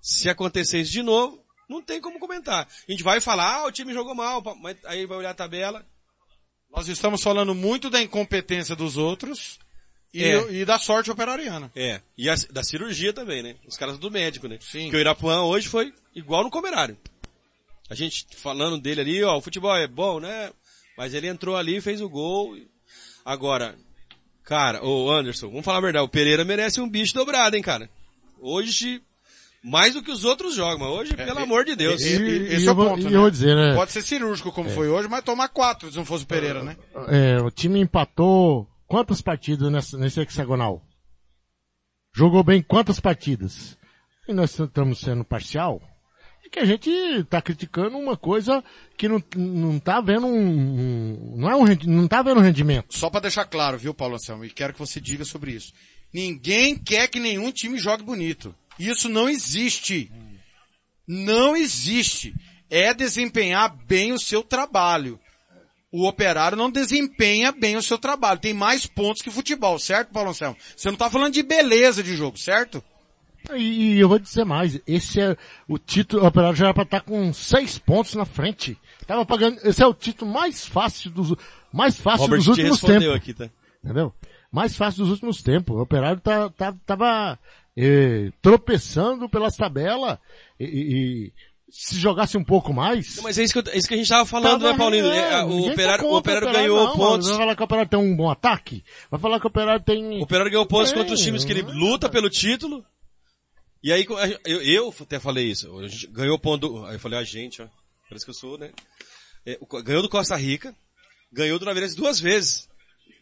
[SPEAKER 6] Se acontecer isso de novo, não tem como comentar. A gente vai falar, ah, o time jogou mal, mas aí vai olhar a tabela.
[SPEAKER 1] Nós estamos falando muito da incompetência dos outros e,
[SPEAKER 6] É.
[SPEAKER 1] e da sorte operariana.
[SPEAKER 6] É. E a- da cirurgia também, né? Os caras do médico, né?
[SPEAKER 1] Sim.
[SPEAKER 6] Que o Irapuã hoje foi igual no Comerário. A gente falando dele ali, ó, o futebol é bom, né? Mas ele entrou ali fez o gol. Agora, cara, ô Anderson, vamos falar a verdade, o Pereira merece um bicho dobrado, hein, cara? Hoje, mais do que os outros jogos, mas hoje, pelo amor de Deus.
[SPEAKER 1] E- e-
[SPEAKER 2] E-
[SPEAKER 1] esse
[SPEAKER 2] e
[SPEAKER 1] é o
[SPEAKER 2] eu vou-
[SPEAKER 1] ponto,
[SPEAKER 2] e
[SPEAKER 1] né?
[SPEAKER 2] eu vou dizer, né?
[SPEAKER 1] Pode ser cirúrgico como foi hoje, mas tomar quatro se não fosse o Pereira, né?
[SPEAKER 2] É, o time empatou quantas partidas nessa, nesse hexagonal? Jogou bem quantas partidas? E nós estamos sendo parcial? É que a gente tá criticando uma coisa que não, não tá vendo um, um- não é um, não tá vendo rendimento.
[SPEAKER 1] Só pra deixar claro, viu, Paulo Anselmo, e quero que você diga sobre isso. Ninguém quer que nenhum time jogue bonito. Isso não existe. Não existe. É desempenhar bem o seu trabalho. O operário não desempenha bem o seu trabalho. Tem mais pontos que futebol, certo, Paulo Anselmo? Você não tá falando de beleza de jogo, certo?
[SPEAKER 2] E, e eu vou dizer mais, esse é o título, o Operário já era pra estar com seis pontos na frente. Tava pagando, esse é o título mais fácil dos, mais fácil
[SPEAKER 6] Robert
[SPEAKER 2] dos últimos tempos.
[SPEAKER 6] aqui, tá?
[SPEAKER 2] Entendeu? Mais fácil dos últimos tempos. O Operário tá, tá, tava eh, tropeçando pelas tabelas e, e- se jogasse um pouco mais.
[SPEAKER 6] Não, mas é isso, que é isso que a gente tava falando, né, Paulinho?
[SPEAKER 2] é,
[SPEAKER 6] o
[SPEAKER 2] tá
[SPEAKER 6] operário, o
[SPEAKER 2] contra
[SPEAKER 6] operário ganhou
[SPEAKER 2] não,
[SPEAKER 6] pontos.
[SPEAKER 2] Vai falar que o Operário tem um bom ataque? Vai falar que o Operário tem...
[SPEAKER 6] O Operário ganhou pontos
[SPEAKER 2] É,
[SPEAKER 6] contra os times que ele luta pelo título. E aí, eu, eu até falei isso, a gente ganhou ponto, aí eu falei, a gente, ó, parece que eu sou, né? É, o- ganhou do Costa Rica, ganhou do Naveirense duas vezes.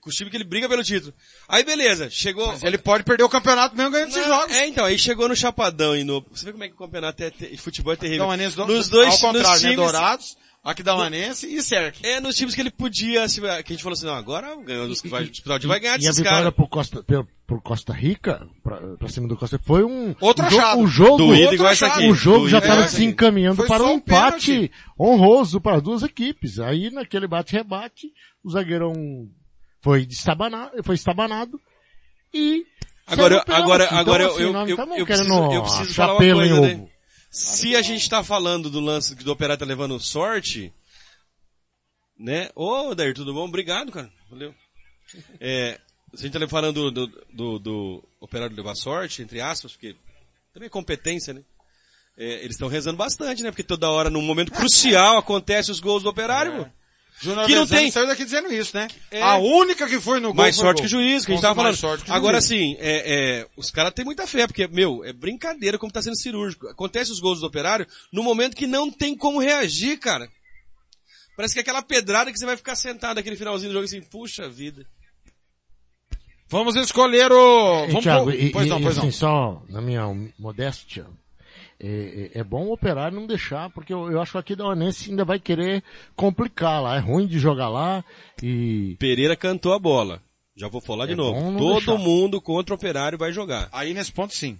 [SPEAKER 6] Com o time que ele briga pelo título. Aí beleza, chegou...
[SPEAKER 1] Mas ele pode perder o campeonato mesmo ganhando esses jogos.
[SPEAKER 6] É, então, aí chegou no Chapadão e no... Você vê como é que o campeonato é, te- futebol é terrível.
[SPEAKER 1] Do,
[SPEAKER 6] nos dois,
[SPEAKER 1] ao contrário,
[SPEAKER 6] nos
[SPEAKER 1] né?
[SPEAKER 6] times,
[SPEAKER 1] Dourados, Aquidauanense e Cerc.
[SPEAKER 6] É, nos times que ele podia, que a gente falou assim, não, agora ganhou dos que vai disputar o time, vai ganhar
[SPEAKER 2] E a
[SPEAKER 6] desses
[SPEAKER 2] vitória
[SPEAKER 6] caras.
[SPEAKER 2] por Costa, por, por Costa Rica, pra, pra cima do Costa Rica, foi um...
[SPEAKER 1] Outro achado.
[SPEAKER 2] o jogo,
[SPEAKER 6] Doído igual essa
[SPEAKER 1] achado.
[SPEAKER 6] aqui.
[SPEAKER 2] o jogo
[SPEAKER 6] Doído
[SPEAKER 2] já
[SPEAKER 6] igual
[SPEAKER 2] estava
[SPEAKER 6] essa
[SPEAKER 2] se encaminhando
[SPEAKER 1] Foi
[SPEAKER 2] para um
[SPEAKER 1] um
[SPEAKER 2] empate
[SPEAKER 1] pênalti.
[SPEAKER 2] honroso para as duas equipes. Aí naquele bate-rebate, o zagueirão foi estabanado, foi estabanado e
[SPEAKER 6] Agora, agora,
[SPEAKER 2] Então,
[SPEAKER 6] agora
[SPEAKER 2] assim,
[SPEAKER 6] eu, eu,
[SPEAKER 2] não
[SPEAKER 6] eu, preciso, eu preciso falar uma coisa, né? Se a gente tá falando do lance do operário tá levando sorte, né? Ô, Dair, tudo bom? Obrigado, cara. Valeu. [laughs] É, se a gente tá falando do, do, do, do operário levar sorte, entre aspas, porque também é competência, né? É, eles estão rezando bastante, né? Porque toda hora, num momento crucial, [laughs] acontece os gols do operário, pô.
[SPEAKER 1] Júnior
[SPEAKER 6] Que não tem-
[SPEAKER 1] saiu daqui dizendo isso, né?
[SPEAKER 6] É.
[SPEAKER 1] A única que foi no gol
[SPEAKER 6] Mais
[SPEAKER 1] foi
[SPEAKER 6] sorte
[SPEAKER 1] gol.
[SPEAKER 6] que o juiz, que a gente tava
[SPEAKER 1] mais
[SPEAKER 6] falando. Agora
[SPEAKER 1] juiz.
[SPEAKER 6] sim, é, é, os caras têm muita fé, porque, meu, é brincadeira como tá sendo cirúrgico. Acontece os gols do operário no momento que não tem como reagir, cara. Parece que é aquela pedrada que você vai ficar sentado naquele finalzinho do jogo assim, puxa vida.
[SPEAKER 1] Vamos escolher o... Vamos
[SPEAKER 2] Thiago,
[SPEAKER 1] pôr-
[SPEAKER 2] e,
[SPEAKER 1] Pois
[SPEAKER 2] e,
[SPEAKER 1] não, pois
[SPEAKER 2] assim,
[SPEAKER 1] não.
[SPEAKER 2] só na minha modéstia, é, é- é bom o operário não deixar, porque eu, eu acho que aqui da Onense ainda vai querer complicar lá. É ruim de jogar lá e
[SPEAKER 6] Pereira cantou a bola. Já vou falar de
[SPEAKER 2] É bom
[SPEAKER 6] novo. Todo
[SPEAKER 2] deixar.
[SPEAKER 6] mundo contra o operário vai jogar.
[SPEAKER 1] Aí nesse ponto sim.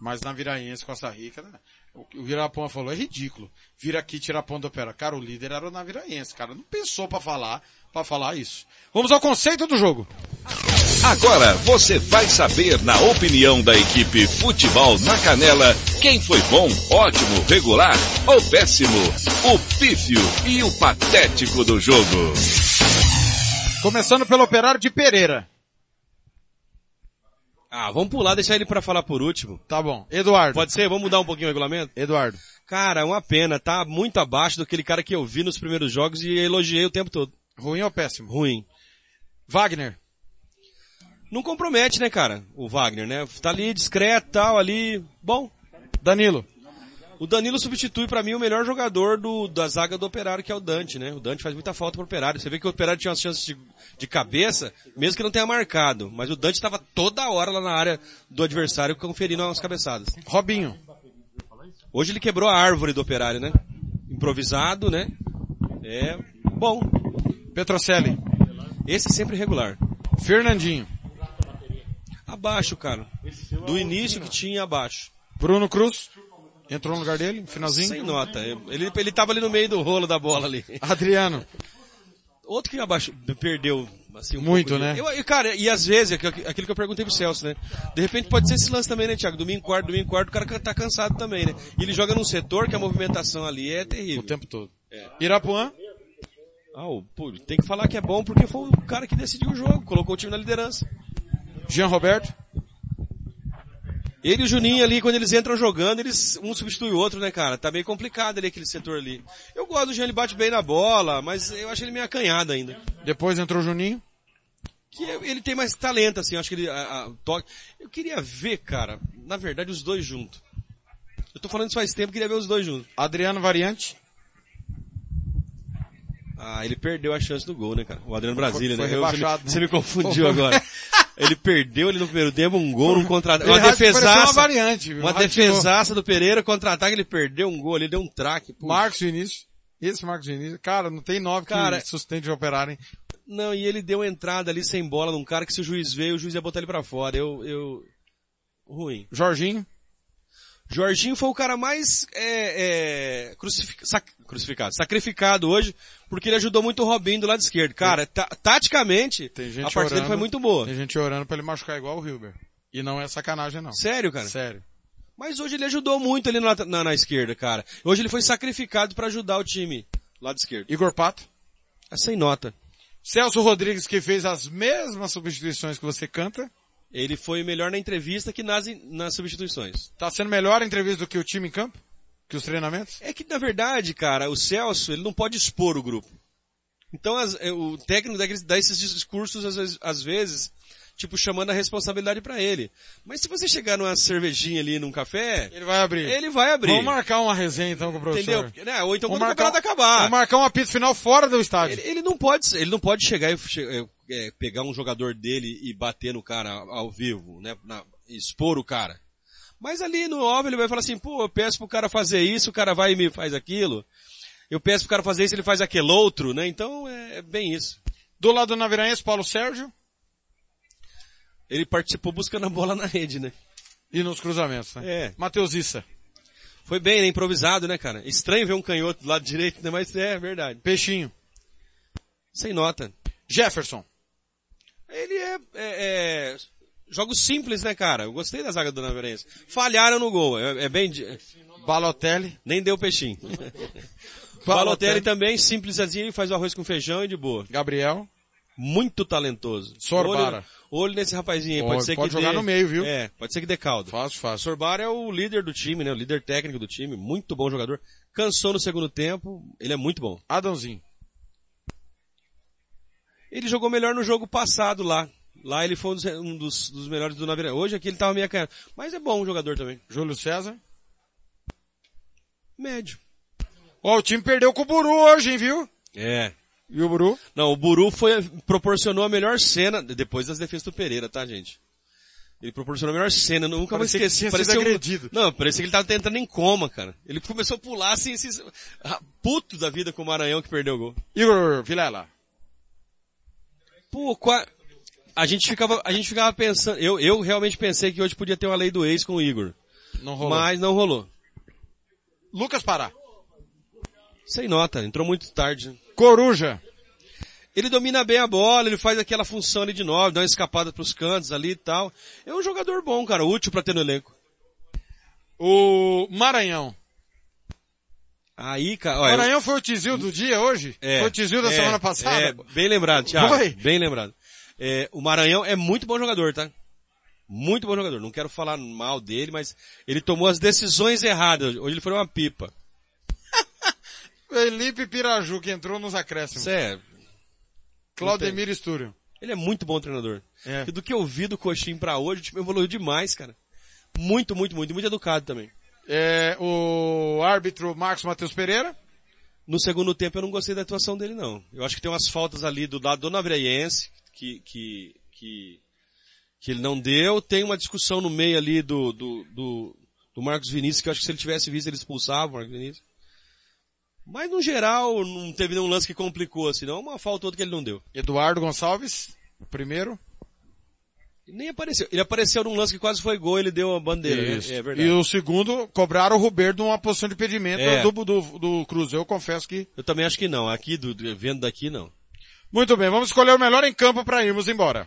[SPEAKER 1] Mas na Viraense, Costa Rica, né? o que o Virapão falou é ridículo. Vira aqui, tira a ponta do opera. Cara, o líder era o Naviraense. Cara, não pensou pra falar, para falar isso. Vamos ao conceito do jogo.
[SPEAKER 9] Agora você vai saber, na opinião da equipe Futebol na Canela, quem foi bom, ótimo, regular ou péssimo, o pífio e o patético do jogo.
[SPEAKER 1] Começando pelo operário de Pereira.
[SPEAKER 6] Ah, vamos pular, deixar ele pra falar por último.
[SPEAKER 1] Tá bom. Eduardo.
[SPEAKER 6] Pode ser? Vamos mudar um pouquinho o regulamento?
[SPEAKER 1] Eduardo.
[SPEAKER 6] Cara, é uma pena, tá muito abaixo daquele cara que eu vi nos primeiros jogos e elogiei o tempo todo.
[SPEAKER 1] Ruim ou péssimo?
[SPEAKER 6] Ruim.
[SPEAKER 1] Wagner.
[SPEAKER 6] Não compromete, né, cara? O Wagner, né? Tá ali discreto, tal, ali. Bom.
[SPEAKER 1] Danilo.
[SPEAKER 6] O Danilo substitui pra mim o melhor jogador do, da zaga do Operário, que é o Dante, né? O Dante faz muita falta pro Operário. Você vê que o Operário tinha umas chances de, de cabeça, mesmo que não tenha marcado. Mas o Dante estava toda hora lá na área do adversário conferindo umas cabeçadas.
[SPEAKER 1] Robinho.
[SPEAKER 6] Hoje ele quebrou a árvore do Operário, né? Improvisado, né? É bom.
[SPEAKER 1] Petrocelli.
[SPEAKER 6] Esse é sempre regular.
[SPEAKER 1] Fernandinho.
[SPEAKER 6] Abaixo, cara. Do início que tinha abaixo.
[SPEAKER 1] Bruno Cruz. Entrou no lugar dele, finalzinho.
[SPEAKER 6] Sem nota. Ele, ele tava ali no meio do rolo da bola ali.
[SPEAKER 1] Adriano.
[SPEAKER 6] Outro que abaixo, perdeu, assim, um
[SPEAKER 1] Muito,
[SPEAKER 6] de-
[SPEAKER 1] né?
[SPEAKER 6] Eu, eu, cara, e às vezes, aquilo aquilo que eu perguntei pro Celso, né? De repente pode ser esse lance também, né, Thiago? Domingo, quarto, domingo, quarto, o cara tá cansado também, né? E ele joga num setor que a movimentação ali é terrível.
[SPEAKER 1] O tempo todo. Irapuã.
[SPEAKER 6] Ah, o- pô, tem que falar que é bom porque foi o cara que decidiu o jogo, colocou o time na liderança.
[SPEAKER 1] Jean Roberto.
[SPEAKER 6] Ele e o Juninho ali, quando eles entram jogando, eles, um substitui o outro, né, cara? Tá meio complicado ali aquele setor ali. Eu gosto do Jean, ele bate bem na bola, mas eu acho ele meio acanhado ainda.
[SPEAKER 1] Depois entrou o Juninho.
[SPEAKER 6] Que ele tem mais talento, assim, eu acho que ele, a, a- toque. Eu queria ver, cara, na verdade, os dois juntos. Eu tô falando isso faz tempo, queria ver os dois juntos.
[SPEAKER 1] Adriano Variante.
[SPEAKER 6] Ah, ele perdeu a chance do gol, né, cara? O Adriano Brasília,
[SPEAKER 1] Foi-
[SPEAKER 6] né?
[SPEAKER 1] foi
[SPEAKER 6] Eu-
[SPEAKER 1] rebaixado,
[SPEAKER 6] você, me,
[SPEAKER 1] né?
[SPEAKER 6] você me confundiu [laughs] agora. Ele perdeu ali no primeiro tempo um gol, um contra
[SPEAKER 1] Ele
[SPEAKER 6] uma defesaça.
[SPEAKER 1] uma variante, viu?
[SPEAKER 6] uma defesaça do Pereira, contra-ataque, ele perdeu um gol ali, deu um traque.
[SPEAKER 1] Marcos Vinícius. Esse Marcos Vinícius. Cara, não tem nove
[SPEAKER 6] Cara,
[SPEAKER 1] que sustente de operar, hein?
[SPEAKER 6] Não, e ele deu entrada ali sem bola num cara que se o juiz veio, o juiz ia botar ele pra fora. Eu, eu, ruim.
[SPEAKER 1] Jorginho.
[SPEAKER 6] Jorginho foi o cara mais é, é, crucific- sac- crucificado, sacrificado hoje, porque ele ajudou muito o Robinho do lado esquerdo. Cara, ta- taticamente,
[SPEAKER 1] Tem gente
[SPEAKER 6] a partida dele
[SPEAKER 1] orando-
[SPEAKER 6] foi muito boa.
[SPEAKER 1] Tem gente orando pra ele machucar igual o Hilber. E não é sacanagem, não.
[SPEAKER 6] Sério, cara?
[SPEAKER 1] Sério.
[SPEAKER 6] Mas hoje ele ajudou muito ali na, na, na esquerda, cara. Hoje ele foi sacrificado pra ajudar o time, lado esquerdo.
[SPEAKER 1] Igor Pato.
[SPEAKER 6] É sem nota.
[SPEAKER 1] Celso Rodrigues, que fez as mesmas substituições que você canta.
[SPEAKER 6] Ele foi melhor na entrevista que nas, nas substituições.
[SPEAKER 1] Tá sendo melhor a entrevista do que o time em campo? Que os treinamentos?
[SPEAKER 6] É que, na verdade, cara, o Celso, ele não pode expor o grupo. Então, as- é, o técnico dá, esses discursos, às vezes, às vezes, tipo, chamando a responsabilidade pra ele. Mas se você chegar numa cervejinha ali, num café,
[SPEAKER 1] Ele vai abrir.
[SPEAKER 6] ele vai abrir.
[SPEAKER 1] Vamos marcar uma resenha então com o professor.
[SPEAKER 6] Entendeu? Né, Ou então
[SPEAKER 1] Vamos
[SPEAKER 6] quando o campeonato acabar.
[SPEAKER 1] Vamos marcar um apito final fora do estádio.
[SPEAKER 6] Ele, ele não pode, ele não pode chegar e che- é, pegar um jogador dele e bater no cara ao vivo, né? Na- expor o cara. Mas ali no óbvio ele vai falar assim, pô, eu peço pro cara fazer isso, o cara vai e me faz aquilo. Eu peço pro cara fazer isso, ele faz aquele outro, né? Então é, é bem isso.
[SPEAKER 1] Do lado do Naviraense, Paulo Sérgio.
[SPEAKER 6] Ele participou buscando a bola na rede, né?
[SPEAKER 1] E nos cruzamentos, né?
[SPEAKER 6] É.
[SPEAKER 1] Matheus Issa.
[SPEAKER 6] Foi bem, né? Improvisado, né, cara? Estranho ver um canhoto do lado direito, né? Mas é verdade.
[SPEAKER 1] Peixinho.
[SPEAKER 6] Sem nota.
[SPEAKER 1] Jefferson.
[SPEAKER 6] Ele é, é, é, jogos simples, né, cara? Eu gostei da zaga do Navarense. Falharam no gol. É, é bem,
[SPEAKER 1] Balotelli.
[SPEAKER 6] nem deu peixinho. [laughs] Balotelli também, simples assim, faz o arroz com feijão e de boa.
[SPEAKER 1] Gabriel.
[SPEAKER 6] Muito talentoso.
[SPEAKER 1] Sorbara.
[SPEAKER 6] Olho, olho nesse rapazinho, aí,
[SPEAKER 1] Pode-
[SPEAKER 6] pode ser
[SPEAKER 1] pode
[SPEAKER 6] que
[SPEAKER 1] jogar
[SPEAKER 6] dê-
[SPEAKER 1] no meio, viu?
[SPEAKER 6] É, pode ser que dê caldo.
[SPEAKER 1] Fácil, fácil.
[SPEAKER 6] Sorbara é o líder do time, né? O líder técnico do time, muito bom jogador. Cansou no segundo tempo, ele é muito bom.
[SPEAKER 1] Adãozinho.
[SPEAKER 6] Ele jogou melhor no jogo passado lá. Lá ele foi um dos, um dos, dos melhores do Naviré. Hoje aqui ele tava meio acanhado. Mas é bom jogador também.
[SPEAKER 1] Júlio César.
[SPEAKER 6] Médio.
[SPEAKER 1] Ó, o time perdeu com o Buru hoje, hein, viu?
[SPEAKER 6] É.
[SPEAKER 1] E o Buru?
[SPEAKER 6] Não, o Buru foi, proporcionou a melhor cena, depois das defesas do Pereira, tá, gente? Ele proporcionou a melhor cena, eu nunca vou
[SPEAKER 1] Parecia que
[SPEAKER 6] esquecer. Parecia um-
[SPEAKER 1] agredido.
[SPEAKER 6] Não, parecia que ele tava tentando em coma, cara. Ele começou a pular assim, assim, puto da vida com o Maranhão que perdeu o gol.
[SPEAKER 1] Igor Vilela.
[SPEAKER 6] Pô, qua- a gente ficava, a gente ficava pensando, eu, eu realmente pensei que hoje podia ter uma lei do ex com o Igor.
[SPEAKER 1] Não rolou.
[SPEAKER 6] Mas não rolou.
[SPEAKER 1] Lucas Pará.
[SPEAKER 6] Sem nota, entrou muito tarde.
[SPEAKER 1] Coruja.
[SPEAKER 6] Ele domina bem a bola, ele faz aquela função ali de nove, dá uma escapada pros cantos ali e tal. É um jogador bom, cara, útil pra ter no elenco.
[SPEAKER 1] O Maranhão.
[SPEAKER 6] Aí, cara, olha,
[SPEAKER 1] Maranhão foi o tizil do dia hoje?
[SPEAKER 6] É,
[SPEAKER 1] foi o tizil da
[SPEAKER 6] é,
[SPEAKER 1] semana passada?
[SPEAKER 6] É, bem lembrado, Thiago.
[SPEAKER 1] Foi?
[SPEAKER 6] Bem lembrado. É, o Maranhão é muito bom jogador, tá? Muito bom jogador. Não quero falar mal dele, mas ele tomou as decisões erradas. Hoje ele foi uma pipa.
[SPEAKER 1] Felipe Piraju, que entrou nos acréscimos.
[SPEAKER 6] É.
[SPEAKER 1] Claudemir Estúrio.
[SPEAKER 6] Ele é muito bom treinador.
[SPEAKER 1] É.
[SPEAKER 6] Do que eu vi do Coxim pra hoje, o time evoluiu demais, cara. Muito, muito, muito. Muito educado também.
[SPEAKER 1] É, o árbitro Marcos Matheus Pereira.
[SPEAKER 6] No segundo tempo eu não gostei da atuação dele, não. Eu acho que tem umas faltas ali do lado do Navreiense que, que, que, que ele não deu. Tem uma discussão no meio ali do, do, do, do Marcos Vinícius, que eu acho que se ele tivesse visto ele expulsava o Marcos Vinícius. Mas no geral não teve nenhum lance que complicou, assim, não. Uma falta outra que ele não deu.
[SPEAKER 1] Eduardo Gonçalves, o primeiro.
[SPEAKER 6] Nem apareceu. Ele apareceu num lance que quase foi gol, ele deu a bandeira.
[SPEAKER 1] Isso.
[SPEAKER 6] É verdade.
[SPEAKER 1] E o segundo, cobraram o Roberto numa posição de impedimento
[SPEAKER 6] É.
[SPEAKER 1] do, do, do Cruz. Eu confesso que...
[SPEAKER 6] Eu também acho que não. Aqui, do, do- vendo daqui, não.
[SPEAKER 1] Muito bem, vamos escolher o melhor em campo para irmos embora.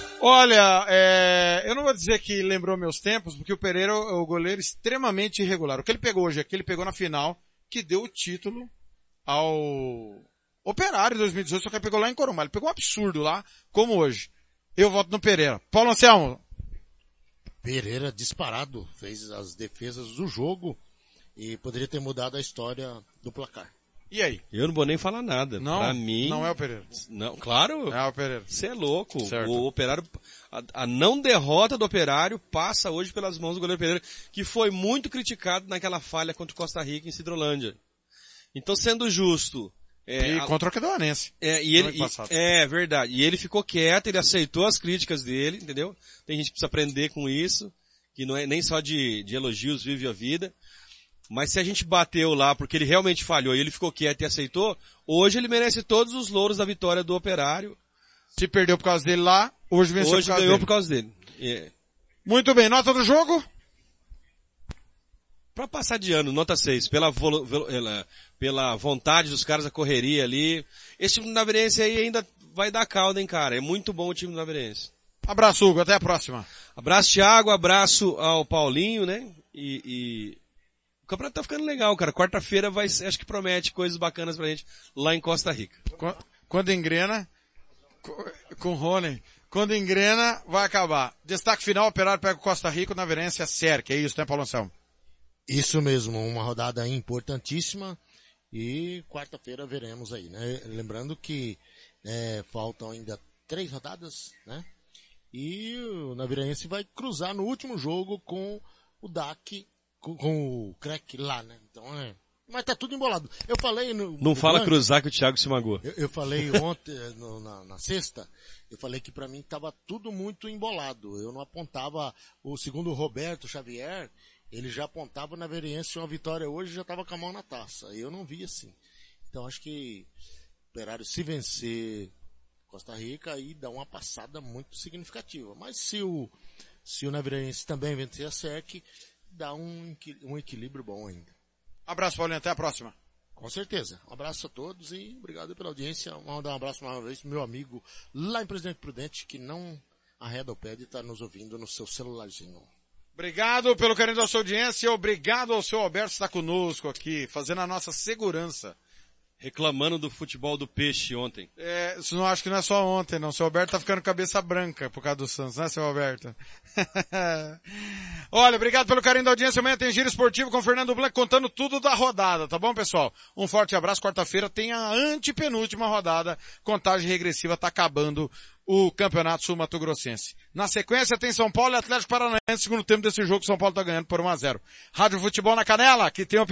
[SPEAKER 1] Olha, é, eu não vou dizer que lembrou meus tempos, porque o Pereira é o goleiro extremamente irregular. O que ele pegou hoje, é que ele pegou na final, que deu o título ao Operário em 2018, só que ele pegou lá em Corumbá. Ele pegou um absurdo lá, como hoje. Eu voto no Pereira. Paulo Anselmo,
[SPEAKER 2] Pereira disparado, fez as defesas do jogo e poderia ter mudado a história do placar.
[SPEAKER 1] E aí?
[SPEAKER 6] Eu não vou nem falar nada.
[SPEAKER 1] Não,
[SPEAKER 6] pra mim.
[SPEAKER 1] não é o Pereira.
[SPEAKER 6] Não, claro.
[SPEAKER 1] É o Pereira.
[SPEAKER 6] Você é louco.
[SPEAKER 1] Certo.
[SPEAKER 6] O operário, a, a não derrota do operário passa hoje pelas mãos do goleiro Pereira, que foi muito criticado naquela falha contra o Costa Rica em Cidrolândia. Então, sendo justo, é,
[SPEAKER 1] e
[SPEAKER 6] a-
[SPEAKER 1] contra o Aquedonense.
[SPEAKER 6] é, e ele, e- é verdade. E ele ficou quieto, ele aceitou as críticas dele, entendeu? Tem gente que precisa aprender com isso, que não é nem só de, de elogios vive a vida. Mas se a gente bateu lá porque ele realmente falhou e ele ficou quieto e aceitou, hoje ele merece todos os louros da vitória do operário.
[SPEAKER 1] Se perdeu por causa dele lá, hoje venceu
[SPEAKER 6] Hoje
[SPEAKER 1] por causa
[SPEAKER 6] ganhou
[SPEAKER 1] dele.
[SPEAKER 6] por causa dele. É.
[SPEAKER 1] Muito bem, nota do jogo?
[SPEAKER 6] Pra passar de ano, nota 6, pela, volo- velo- ela- pela vontade dos caras, a correria ali. Esse time do Naverense aí ainda vai dar calda, hein, cara. É muito bom o time do Naverense.
[SPEAKER 1] Abraço, Hugo. Até a próxima.
[SPEAKER 6] Abraço, Thiago. Abraço ao Paulinho, né? E, campeonato tá ficando legal, cara. Quarta-feira vai, acho que promete coisas bacanas pra gente lá em Costa Rica.
[SPEAKER 1] Qu- Quando engrena, co- com o Rony, quando engrena, vai acabar. Destaque final, Operário pega o Costa Rica na Verência Cerc. É isso, né, Paulo Anselmo?
[SPEAKER 2] Isso mesmo, uma rodada importantíssima e quarta-feira veremos aí, né? Lembrando que é, faltam ainda três rodadas, né? E o Navirense vai cruzar no último jogo com o DAC, com, com o Crack lá, né? Então é. Mas tá tudo embolado. Eu falei no.
[SPEAKER 6] Não fala cruzar que o Thiago se magoou.
[SPEAKER 2] eu, eu falei ontem, eh, no- na, na sexta, eu falei que pra mim tava tudo muito embolado. Eu não apontava, o segundo Roberto Xavier, ele já apontava na Veriense uma vitória hoje e já tava com a mão na taça. Eu não vi assim. Então acho que o Operário se vencer Costa Rica aí dá uma passada muito significativa. Mas se o, se o Naveirense também vencer a SEC, dá um, um equilíbrio bom ainda.
[SPEAKER 1] Abraço, Paulinho. Até a próxima.
[SPEAKER 2] Com certeza. Um abraço a todos e obrigado pela audiência. Vou mandar um abraço mais uma vez pro meu amigo lá em Presidente Prudente, que não arreda o pé de estar nos ouvindo no seu celularzinho.
[SPEAKER 1] Obrigado pelo carinho da sua audiência. Obrigado ao seu Alberto está conosco aqui, fazendo a nossa segurança.
[SPEAKER 6] Reclamando do futebol do peixe ontem.
[SPEAKER 1] É, isso não acho que não é só ontem, não. Seu Alberto tá ficando cabeça branca por causa do Santos, né, seu Alberto? [laughs] Olha, obrigado pelo carinho da audiência. Amanhã tem giro esportivo com Fernando Blanco contando tudo da rodada, tá bom, pessoal? Um forte abraço. Quarta-feira tem a antepenúltima rodada. Contagem regressiva tá acabando o Campeonato Sul Mato Grossense. Na sequência tem São Paulo e Atlético Paranaense. Segundo tempo desse jogo, São Paulo tá ganhando por 1 a 0. Rádio Futebol na Canela, que tem opinião.